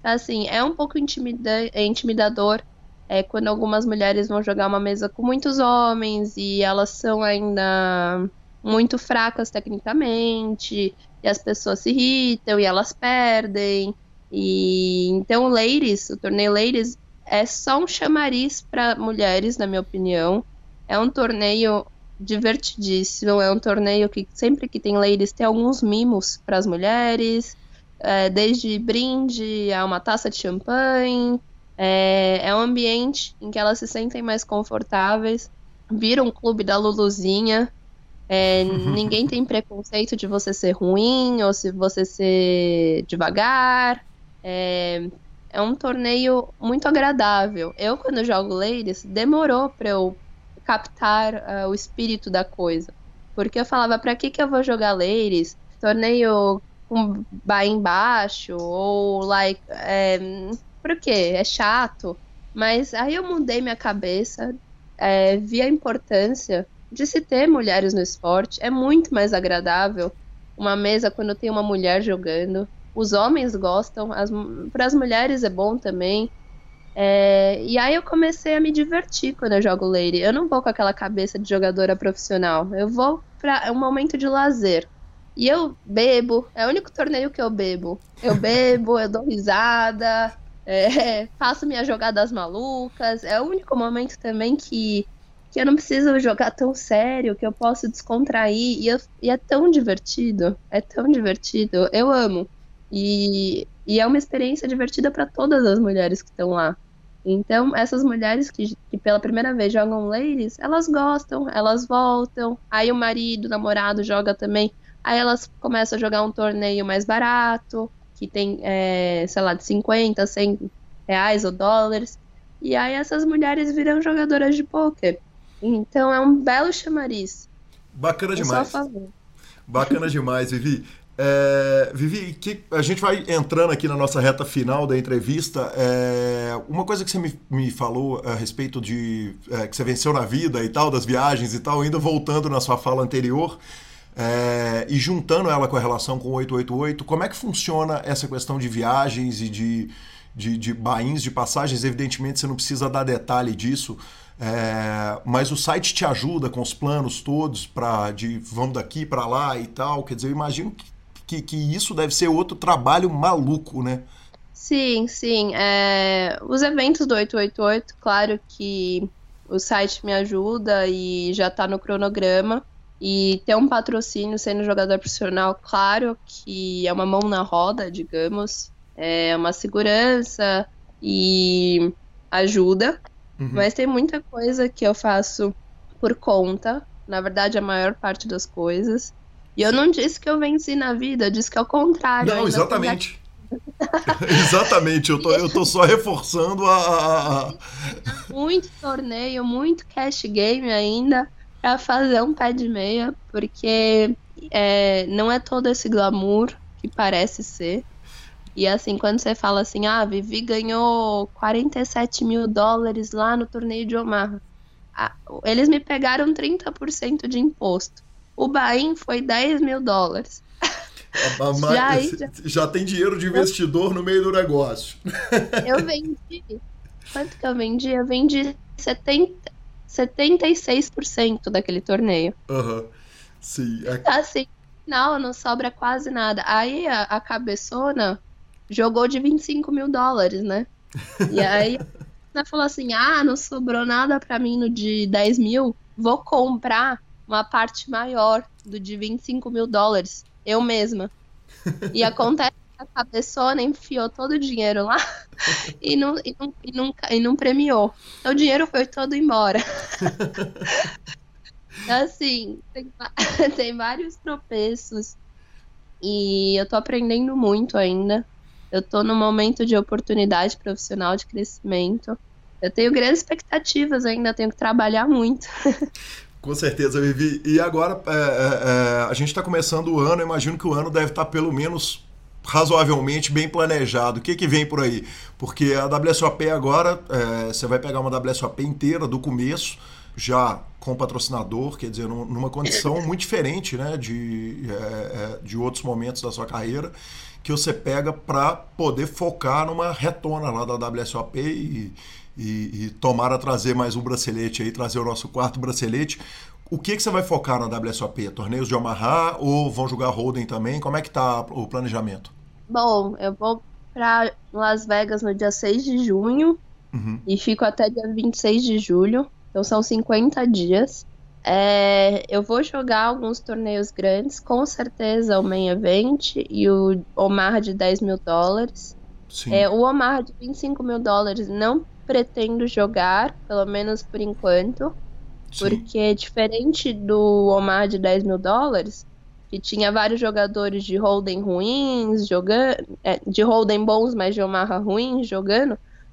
Assim, é um pouco intimida é intimidador é, quando algumas mulheres vão jogar uma mesa com muitos homens e elas são ainda muito fracas tecnicamente, e as pessoas se irritam e elas perdem. E então, o Ladies, o torneio Ladies é só um chamariz para mulheres, na minha opinião. É um torneio divertidíssimo, é um torneio que sempre que tem ladies tem alguns mimos para as mulheres é, desde brinde a uma taça de champanhe. É, é um ambiente em que elas se sentem mais confortáveis. Vira um clube da Luluzinha. É, ninguém tem preconceito de você ser ruim ou se você ser devagar. É, é um torneio muito agradável. Eu, quando jogo Ladies, demorou para eu captar uh, o espírito da coisa. Porque eu falava, para que, que eu vou jogar Ladies? torneio com buy embaixo, ou like. É, por quê? É chato. Mas aí eu mudei minha cabeça, é, vi a importância de se ter mulheres no esporte. É muito mais agradável uma mesa quando tem uma mulher jogando. Os homens gostam, para as mulheres é bom também. É, e aí eu comecei a me divertir quando eu jogo Lady. Eu não vou com aquela cabeça de jogadora profissional. Eu vou para um momento de lazer. E eu bebo, é o único torneio que eu bebo. Eu bebo, eu dou risada, é, faço minhas jogadas malucas. É o único momento também que, que eu não preciso jogar tão sério, que eu posso descontrair. E, eu, e é tão divertido, é tão divertido. Eu amo. E, e é uma experiência divertida para todas as mulheres que estão lá. Então, essas mulheres que, que, pela primeira vez jogam ladies, elas gostam, elas voltam. Aí o marido, o namorado joga também. Aí elas começam a jogar um torneio mais barato, que tem, é, sei lá, de 50, 100 reais ou dólares. E aí essas mulheres viram jogadoras de pôquer. Então é um belo chamariz. Bacana demais. Bacana demais, Vivi. É, Vivi, que a gente vai entrando aqui na nossa reta final da entrevista. É, uma coisa que você me, me falou a respeito de é, que você venceu na vida e tal, das viagens e tal, ainda voltando na sua fala anterior é, e juntando ela com a relação com o 888, como é que funciona essa questão de viagens e de, de, de bains, de passagens? Evidentemente você não precisa dar detalhe disso, é, mas o site te ajuda com os planos todos para de vamos daqui para lá e tal. Quer dizer, eu imagino que que, que isso deve ser outro trabalho maluco, né? Sim, sim. É, os eventos do 888, claro que o site me ajuda e já está no cronograma. E ter um patrocínio sendo jogador profissional, claro que é uma mão na roda, digamos. É uma segurança e ajuda. Uhum. Mas tem muita coisa que eu faço por conta. Na verdade, a maior parte das coisas. E eu não disse que eu venci na vida, eu disse que é o contrário. Não, exatamente. exatamente, eu tô, eu tô só reforçando a, a. Muito torneio, muito cash game ainda para fazer um pé de meia, porque é, não é todo esse glamour que parece ser. E assim, quando você fala assim, ah, Vivi ganhou 47 mil dólares lá no torneio de Omaha. Ah, eles me pegaram 30% de imposto. O Bain foi 10 mil dólares. já, já... já, tem dinheiro de investidor no meio do negócio. Eu vendi. Quanto que eu vendi? Eu vendi 70, 76% daquele torneio. Aham. Uhum. Sim. É... Assim, não, não sobra quase nada. Aí a, a cabeçona jogou de 25 mil dólares, né? E aí ela falou assim: ah, não sobrou nada pra mim no de 10 mil, vou comprar uma parte maior do de 25 mil dólares, eu mesma. E acontece a cabeçona enfiou todo o dinheiro lá e não, e não, e não, e não premiou. Então o dinheiro foi todo embora. assim, tem, tem vários tropeços e eu tô aprendendo muito ainda. Eu tô num momento de oportunidade profissional de crescimento. Eu tenho grandes expectativas ainda, tenho que trabalhar muito. Com certeza, Vivi. E agora, é, é, é a gente está começando o ano, imagino que o ano deve estar tá pelo menos razoavelmente bem planejado. O que, que vem por aí? Porque a WSOP agora, é, você vai pegar uma WSOP inteira do começo, já com patrocinador, quer dizer, numa condição muito diferente né, de, é, de outros momentos da sua carreira, que você pega para poder focar numa retona lá da WSOP e, e, e tomara trazer mais um bracelete aí, trazer o nosso quarto bracelete. O que, que você vai focar na WSOP? Torneios de Omaha ou vão jogar Holden também? Como é que tá o planejamento? Bom, eu vou para Las Vegas no dia 6 de junho uhum. e fico até dia 26 de julho. Então são 50 dias. É, eu vou jogar alguns torneios grandes, com certeza o Main Event e o Omar de 10 mil dólares. É, o Omar de 25 mil dólares não pretendo jogar, pelo menos por enquanto. Sim. Porque diferente do Omar de 10 mil dólares, que tinha vários jogadores de Holden ruins jogando, é, de Holden bons, mas de Omar ruins jogando,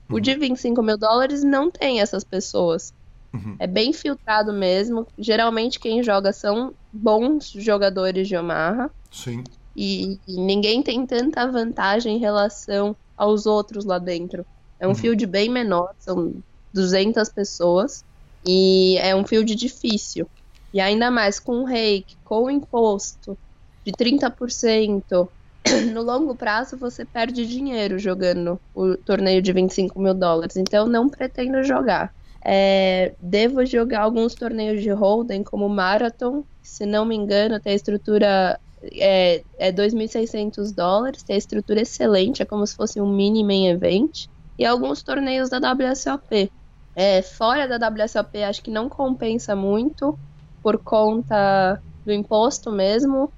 uhum. o de 25 mil dólares não tem essas pessoas. Uhum. É bem filtrado mesmo. Geralmente quem joga são bons jogadores de Omaha. Sim. e, e ninguém tem tanta vantagem em relação aos outros lá dentro. É um field bem menor, são 200 pessoas, e é um field difícil. E ainda mais com o rake, com o imposto de 30%, no longo prazo você perde dinheiro jogando o torneio de 25 mil dólares. Então não pretendo jogar. É, devo jogar alguns torneios de Holden, como Marathon, se não me engano, tem a estrutura é, é 2.600 dólares, tem a estrutura excelente, é como se fosse um mini main event. E alguns torneios da WSOP. É, fora da WSOP, acho que não compensa muito por conta do imposto mesmo.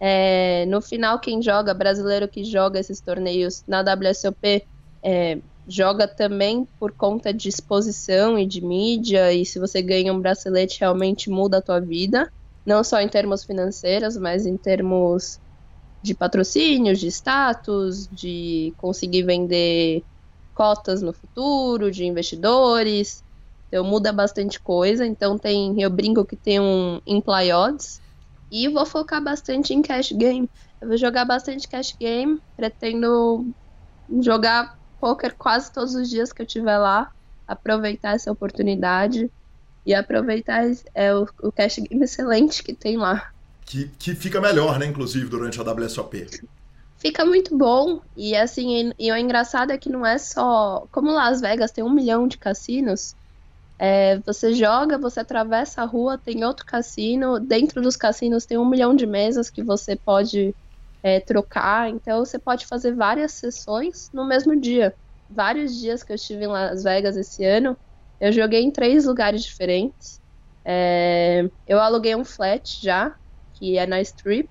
É, no final, quem joga, brasileiro que joga esses torneios na WSOP, é, joga também por conta de exposição e de mídia, e se você ganha um bracelete, realmente muda a tua vida, não só em termos financeiros, mas em termos de patrocínios, de status, de conseguir vender cotas no futuro, de investidores. Então muda bastante coisa. Então tem, eu brinco que tem um imply odds. E vou focar bastante em cash game. Eu vou jogar bastante cash game. Pretendo jogar poker quase todos os dias que eu estiver lá. Aproveitar essa oportunidade. E aproveitar é, o, o cash game excelente que tem lá. Que, que fica melhor, né, inclusive, durante a WSOP fica muito bom. E assim, e, e o engraçado é que não é só. Como Las Vegas tem um milhão de cassinos, é, você joga, você atravessa a rua, tem outro cassino. Dentro dos cassinos tem um milhão de mesas que você pode é, trocar. Então você pode fazer várias sessões no mesmo dia. Vários dias que eu estive em Las Vegas esse ano, eu joguei em três lugares diferentes. É, eu aluguei um flat já, que é na Strip.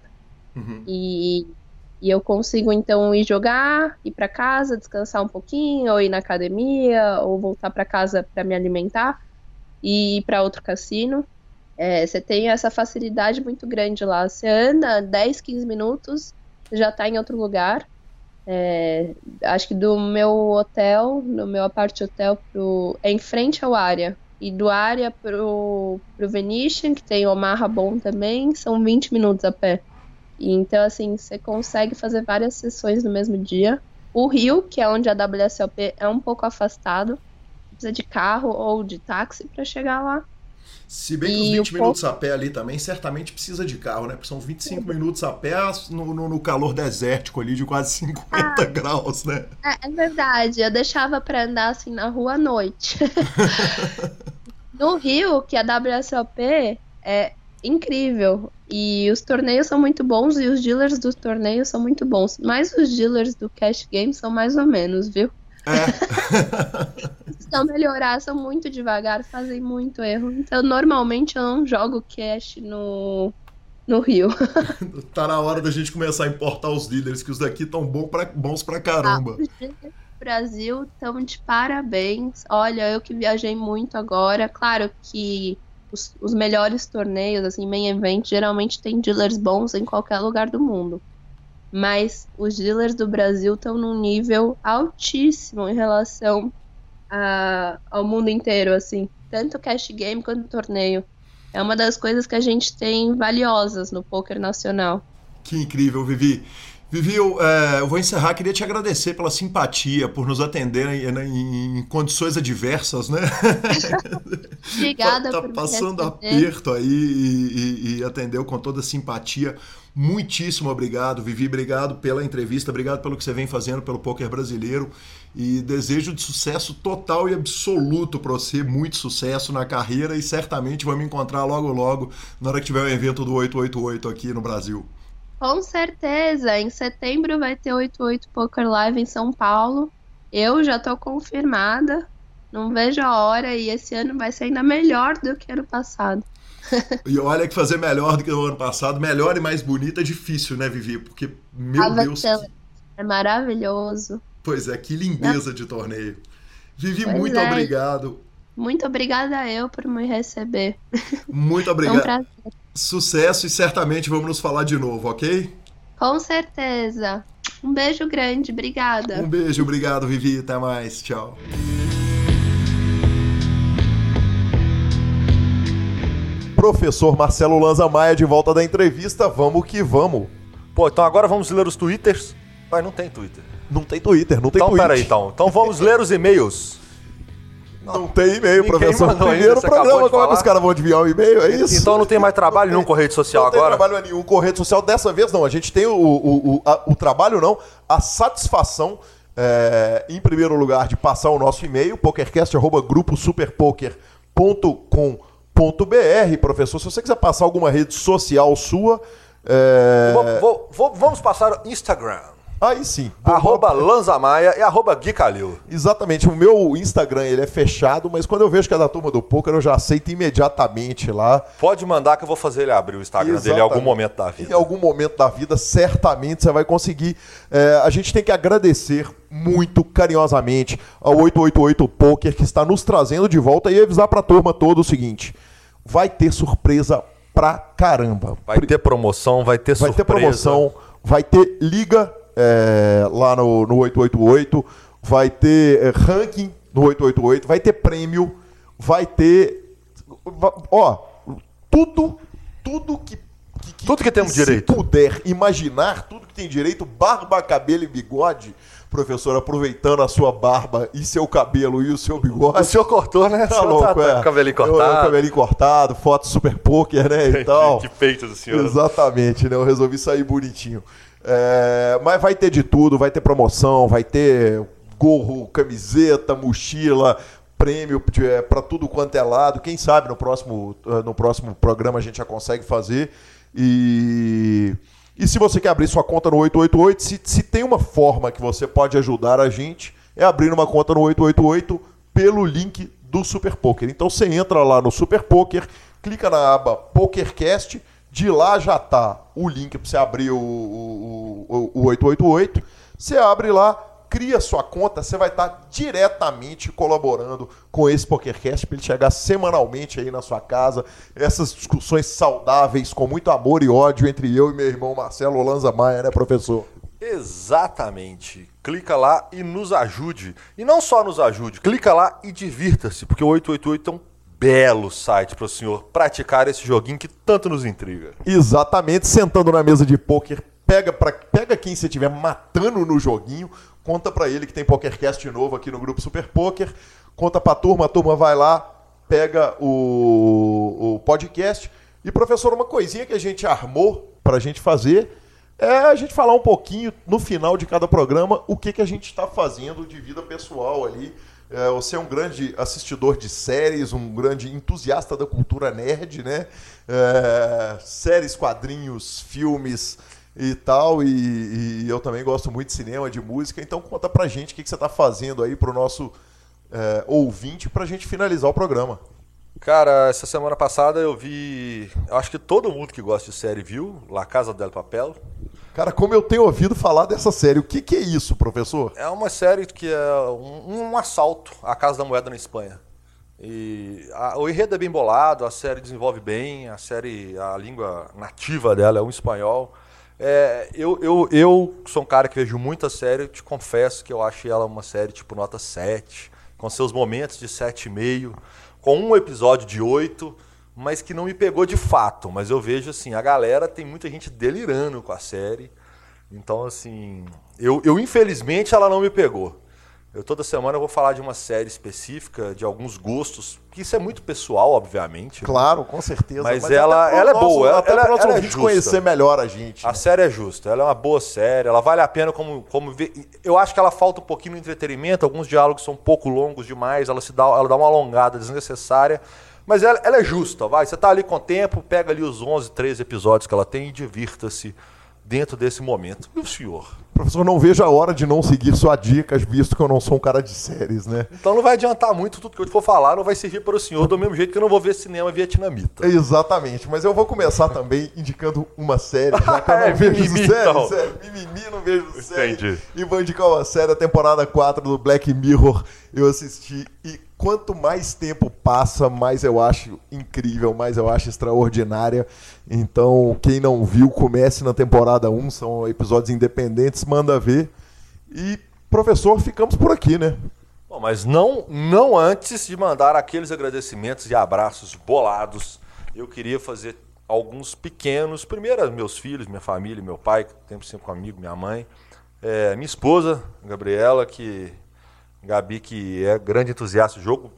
Uhum. E e eu consigo então ir jogar, ir para casa, descansar um pouquinho, ou ir na academia, ou voltar para casa para me alimentar e ir para outro cassino. É, você tem essa facilidade muito grande lá. Você anda 10, 15 minutos, já está em outro lugar. É, acho que do meu hotel, no meu apart hotel, pro, é em frente ao área. E do área pro, pro Venetian, que tem Omaha bom também, são 20 minutos a pé. Então, assim, você consegue fazer várias sessões no mesmo dia. O Rio, que é onde a WSOP é um pouco afastado, precisa de carro ou de táxi para chegar lá. Se bem que e os 20 minutos a pé ali também, certamente precisa de carro, né? Porque são 25 minutos a pé no, no, no calor desértico ali de quase 50 ah, graus, né? É, é verdade, eu deixava para andar assim na rua à noite. no Rio, que a WSOP é incrível. E os torneios são muito bons e os dealers dos torneios são muito bons. Mas os dealers do Cash Game são mais ou menos, viu? É. Precisam melhorar, são muito devagar, fazem muito erro. Então, normalmente eu não jogo cash no, no Rio. tá na hora da gente começar a importar os dealers, que os daqui estão bons pra caramba. Ah, os dealers do Brasil estão de parabéns. Olha, eu que viajei muito agora. Claro que os, os melhores torneios, assim, main event, geralmente tem dealers bons em qualquer lugar do mundo. Mas os dealers do Brasil estão num nível altíssimo em relação a, ao mundo inteiro, assim. Tanto cash game quanto torneio. É uma das coisas que a gente tem valiosas no poker nacional. Que incrível, Vivi. Vivi, eu, é, eu, vou encerrar. Queria te agradecer pela simpatia, por nos atender em, em, em condições adversas, né? Obrigada tá, tá passando aperto aí e, e, e, atendeu com toda simpatia. Muitíssimo obrigado, Vivi. Obrigado pela entrevista, obrigado pelo que você vem fazendo pelo poker brasileiro e desejo de sucesso total e absoluto para você, muito sucesso na carreira e certamente vamos encontrar logo logo na hora que tiver o evento do 888 aqui no Brasil. Com certeza. Em setembro vai ter 88 Poker Live em São Paulo. Eu já tô confirmada. Não vejo a hora e esse ano vai ser ainda melhor do que ano passado. e olha que fazer melhor do que o ano passado, melhor e mais bonita é difícil, né, Vivi? Porque, meu a Deus. É maravilhoso. Pois é, que lindeza Não. de torneio. Vivi, pois muito é. obrigado. Muito obrigada eu por me receber. Muito obrigado. É um prazer. Sucesso e certamente vamos nos falar de novo, ok? Com certeza. Um beijo grande, obrigada. Um beijo, obrigado, Vivi. Até mais. Tchau. Professor Marcelo Lanza Maia de volta da entrevista. Vamos que vamos. Pô, então agora vamos ler os twitters. Mas não tem Twitter. Não tem Twitter, não tem Então, Twitch. peraí, então. Então vamos ler os e-mails. Não tem e-mail, Ninguém professor. mandou ainda, Primeiro você acabou programa, de como é que falar. os caras vão adivinhar o e-mail? É isso? Então não tem mais trabalho nenhum com rede social não agora? tem trabalho nenhum com rede social. Dessa vez não. A gente tem o, o, o, a- o trabalho, não. A satisfação, é, em primeiro lugar, de passar o nosso e-mail, pokercast.gruposuperpoker.com.br. Professor, se você quiser passar alguma rede social sua, é, Vou- vou- vou- vamos passar o Instagram. Aí sim. Arroba Lanzamaia e arroba Gui Calil. Exatamente. O meu Instagram ele é fechado, mas quando eu vejo que é da turma do poker, eu já aceito imediatamente lá. Pode mandar que eu vou fazer ele abrir o Instagram dele em algum Exatamente. momento da Em vida. algum momento da vida, certamente você vai conseguir. É, a gente tem que agradecer muito carinhosamente ao 888 Poker que está nos trazendo de volta e avisar pra turma toda o seguinte: vai ter surpresa pra caramba. Vai ter promoção, vai ter Vai surpresa. ter promoção, vai ter liga é, lá no, no 888, vai ter é, ranking no 888, vai ter prêmio, vai ter. Ó, tudo, tudo que. que- Tudo que temos se direito. puder imaginar, tudo que tem direito, barba, cabelo e bigode. Professor, aproveitando a sua barba e seu cabelo e o seu bigode. O senhor cortou, né? Tá louco, tá- é. cabelinho Eu- eu- cortado. cabelinho cortado, foto super poker, né? E tal. Que peito do senhor. Exatamente, né? Eu resolvi sair bonitinho. É, mas vai ter de tudo, vai ter promoção, vai ter gorro, camiseta, mochila, prêmio para tudo quanto é lado. Quem sabe no próximo, eh, no próximo programa a gente já consegue fazer. E, e se você quer abrir sua conta no 888, se, se tem uma forma que você pode ajudar a gente, é abrir uma conta no 888 pelo link do Super Poker. Então você entra lá no Super Poker, clica na aba PokerCast, de lá já tá o link para você abrir o, o, o, o 888. Você abre lá, cria sua conta, você vai estar diretamente colaborando com esse PokerCast para ele chegar semanalmente aí na sua casa. Essas discussões saudáveis, com muito amor e ódio entre eu e meu irmão Marcelo Lanza Maia, né, professor? Exatamente. Clica lá e nos ajude. E não só nos ajude, clica lá e divirta-se, porque o 888 é um belo site para o senhor praticar esse joguinho que tanto nos intriga. Exatamente, sentando na mesa de pôquer, pega, pra, pega quem você estiver matando no joguinho, conta pra ele que tem PokerCast novo aqui no grupo Super Poker, conta pra turma, a turma vai lá, pega o, o podcast. E, professor, uma coisinha que a gente armou pra gente fazer é a gente falar um pouquinho no final de cada programa o que, que a gente está fazendo de vida pessoal ali. É, você é um grande assistidor de séries, um grande entusiasta da cultura nerd, né? É, séries, quadrinhos, filmes e tal. E, e eu também gosto muito de cinema, de música. Então conta pra gente o que, que você está fazendo aí pro nosso é, ouvinte pra gente finalizar o programa. Cara, essa semana passada eu vi. Eu acho que todo mundo que gosta de série viu La Casa del Papel. Cara, como eu tenho ouvido falar dessa série, o que, que é isso, professor? É uma série que é um, um assalto à Casa da Moeda na Espanha. E a- o enredo é bem bolado, a série desenvolve bem, a série, a língua nativa dela é um espanhol. É, eu, eu, eu sou um cara que vejo muita série, te confesso que eu achei ela uma série tipo nota 7, com seus momentos de 7,5, com um episódio de 8, mas que não me pegou de fato. Mas eu vejo assim, a galera tem muita gente delirando com a série. Então, assim, eu, eu infelizmente ela não me pegou. Eu toda semana eu vou falar de uma série específica, de alguns gostos, que isso é muito pessoal, obviamente. né? Claro, com certeza. Mas até ela- ela é nosso- boa, ela- ela- nosso ela é ouvinte justa. conhecer melhor a gente. A né? série é justa, ela é uma boa série, ela vale a pena como, como ver. Eu acho que ela falta um pouquinho no entretenimento, alguns diálogos são um pouco longos demais, ela se dá, ela dá uma alongada desnecessária, mas ela, ela é justa, vai. Você tá ali com o tempo, pega ali os 11, 13 episódios que ela tem e divirta-se dentro desse momento. E o senhor? Professor, não vejo a hora de não seguir sua dica, visto que eu não sou um cara de séries, né? Então não vai adiantar muito tudo que eu for falar, não vai servir para o senhor do mesmo jeito que eu não vou ver cinema vietnamita. Exatamente, mas eu vou começar também indicando uma série, já que eu não É, vejo mimimi, série, então. série, mimimi, não vejo série. Entendi. E vou indicar uma série, a temporada 4 do Black Mirror, eu assisti e quanto mais tempo passa, mais eu acho incrível, mais eu acho extraordinária. Então, quem não viu, comece na temporada 1, são episódios independentes, manda ver. E, professor, ficamos por aqui, né? Bom, mas não, não antes de mandar aqueles agradecimentos e abraços bolados, eu queria fazer alguns pequenos, primeiro meus filhos, minha família, meu pai, que tempo sempre comigo, minha mãe, é, minha esposa, Gabriela, que Gabi, que é grande entusiasta do jogo,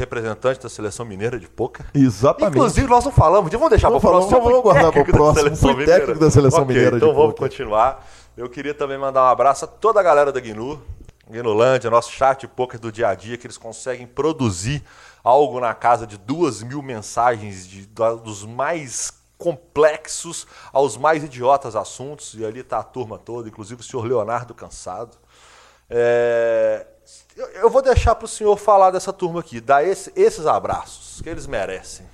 representante da seleção mineira de poker. Exatamente. Inclusive, nós não falamos, vamos deixar para o próximo. Vamos, vamos guardar para o próximo. Técnico da seleção okay, mineira então de vamos poker. continuar. Eu queria também mandar um abraço a toda a galera da GNU, GNUlândia, nosso chat de poker do dia a dia, que eles conseguem produzir algo na casa de duas mil mensagens de, dos mais complexos aos mais idiotas assuntos, e ali está a turma toda, inclusive o senhor Leonardo Cansado. É, eu, eu, vou deixar para o senhor falar dessa turma aqui, dar esse, esses abraços que eles merecem.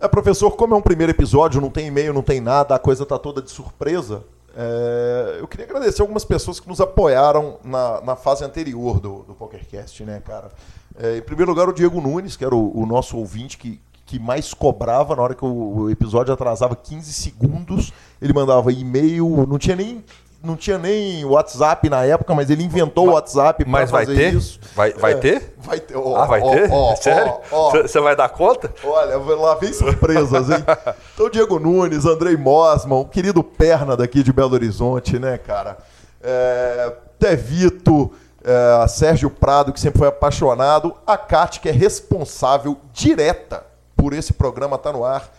É, professor, como é um primeiro episódio, não tem e-mail, não tem nada, a coisa está toda de surpresa. É, eu queria agradecer algumas pessoas que nos apoiaram na, na fase anterior do, do PokerCast, né, cara? É, em primeiro lugar, o Diego Nunes, que era o, o, nosso ouvinte que, que mais cobrava na hora que o, o episódio atrasava 15 segundos. Ele mandava e-mail, não tinha nem não tinha nem WhatsApp na época, mas ele inventou o WhatsApp para fazer vai ter? isso. Vai, vai é, ter? Vai ter. Oh, ah, vai oh, ter? Oh, Sério? Você vai dar conta? Olha, lá vem surpresas, hein? então, Diego Nunes, Andrei Mosman, o querido Perna daqui de Belo Horizonte, né, cara? É, Tevito, é, Sérgio Prado, que sempre foi apaixonado, a Kátia, que é responsável direta por esse programa Tá No Ar,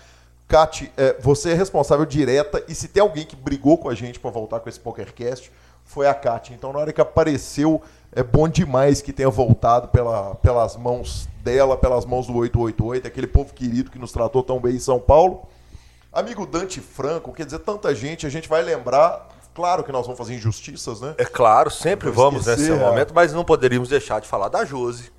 Cati, é, você é responsável direta e se tem alguém que brigou com a gente para voltar com esse PokerCast, foi a Cati. Então, na hora que apareceu, é bom demais que tenha voltado pela, pelas mãos dela, pelas mãos do 888, aquele povo querido que nos tratou tão bem em São Paulo. Amigo Dante Franco, quer dizer, tanta gente, a gente vai lembrar. Claro que nós vamos fazer injustiças, né? É claro, sempre vamos esquecer, nesse é. momento, mas não poderíamos deixar de falar da Josi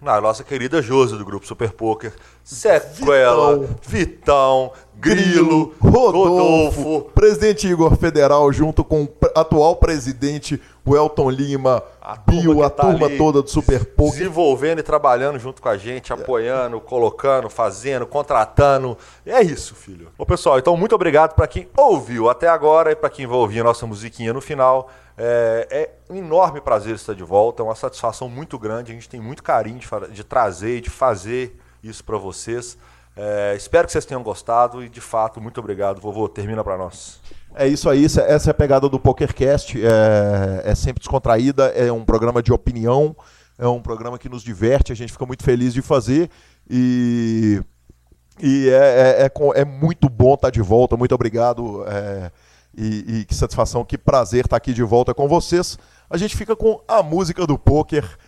na nossa querida Josi do grupo Super Poker, Sequela, Vitão, Vitão Grilo, Rodolfo, Rodolfo, presidente Igor Federal, junto com o atual presidente, o Elton Lima, a Bio, a tá turma toda do Super Poker. Desenvolvendo e trabalhando junto com a gente, apoiando, colocando, fazendo, contratando. É isso, filho. Bom, pessoal, então muito obrigado para quem ouviu até agora e para quem vai ouvir a nossa musiquinha no final. É, é, um enorme prazer estar de volta, é uma satisfação muito grande. A gente tem muito carinho de, de trazer e de fazer isso para vocês. É, espero que vocês tenham gostado e, de fato, muito obrigado. Vovô, termina para nós. É isso aí, essa é a pegada do PokerCast. É, é sempre descontraída, é um programa de opinião, é um programa que nos diverte, a gente fica muito feliz de fazer e, e é, é, é, é muito bom estar de volta. Muito obrigado. E, e, que satisfação, que prazer estar aqui de volta com vocês. A gente fica com a música do poker,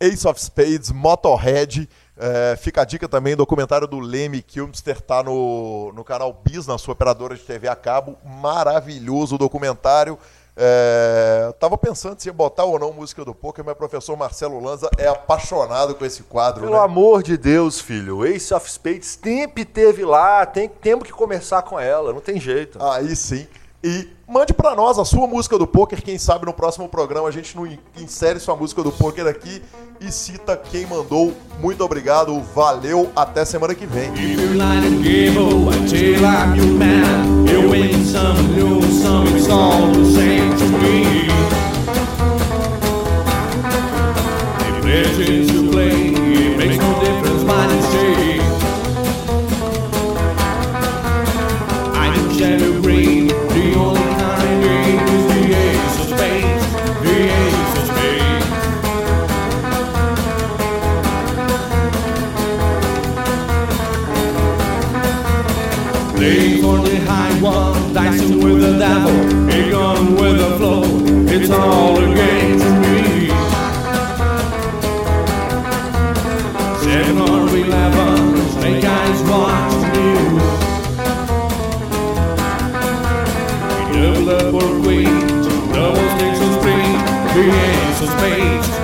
Ace of Spades, Motorhead. É, fica a dica também, documentário do Leme Kilmster está no, no canal Bis, na sua operadora de TV a cabo. Maravilhoso documentário. É, tava pensando se ia botar ou não música do poker, mas o professor Marcelo Lanza é apaixonado com esse quadro. Pelo né? amor de Deus, filho. Ace of Spades sempre teve lá, tem, temos que começar com ela, não tem jeito. Aí sim. E mande para nós a sua música do poker. Quem sabe no próximo programa a gente não insere sua música do poker aqui e cita quem mandou. Muito obrigado, valeu, até semana que vem. one, dancing with the devil, he gone with the flow. It's all a to me. Seven or eleven, snake eyes watching you. Double up or queen, double sticks or three, three ace of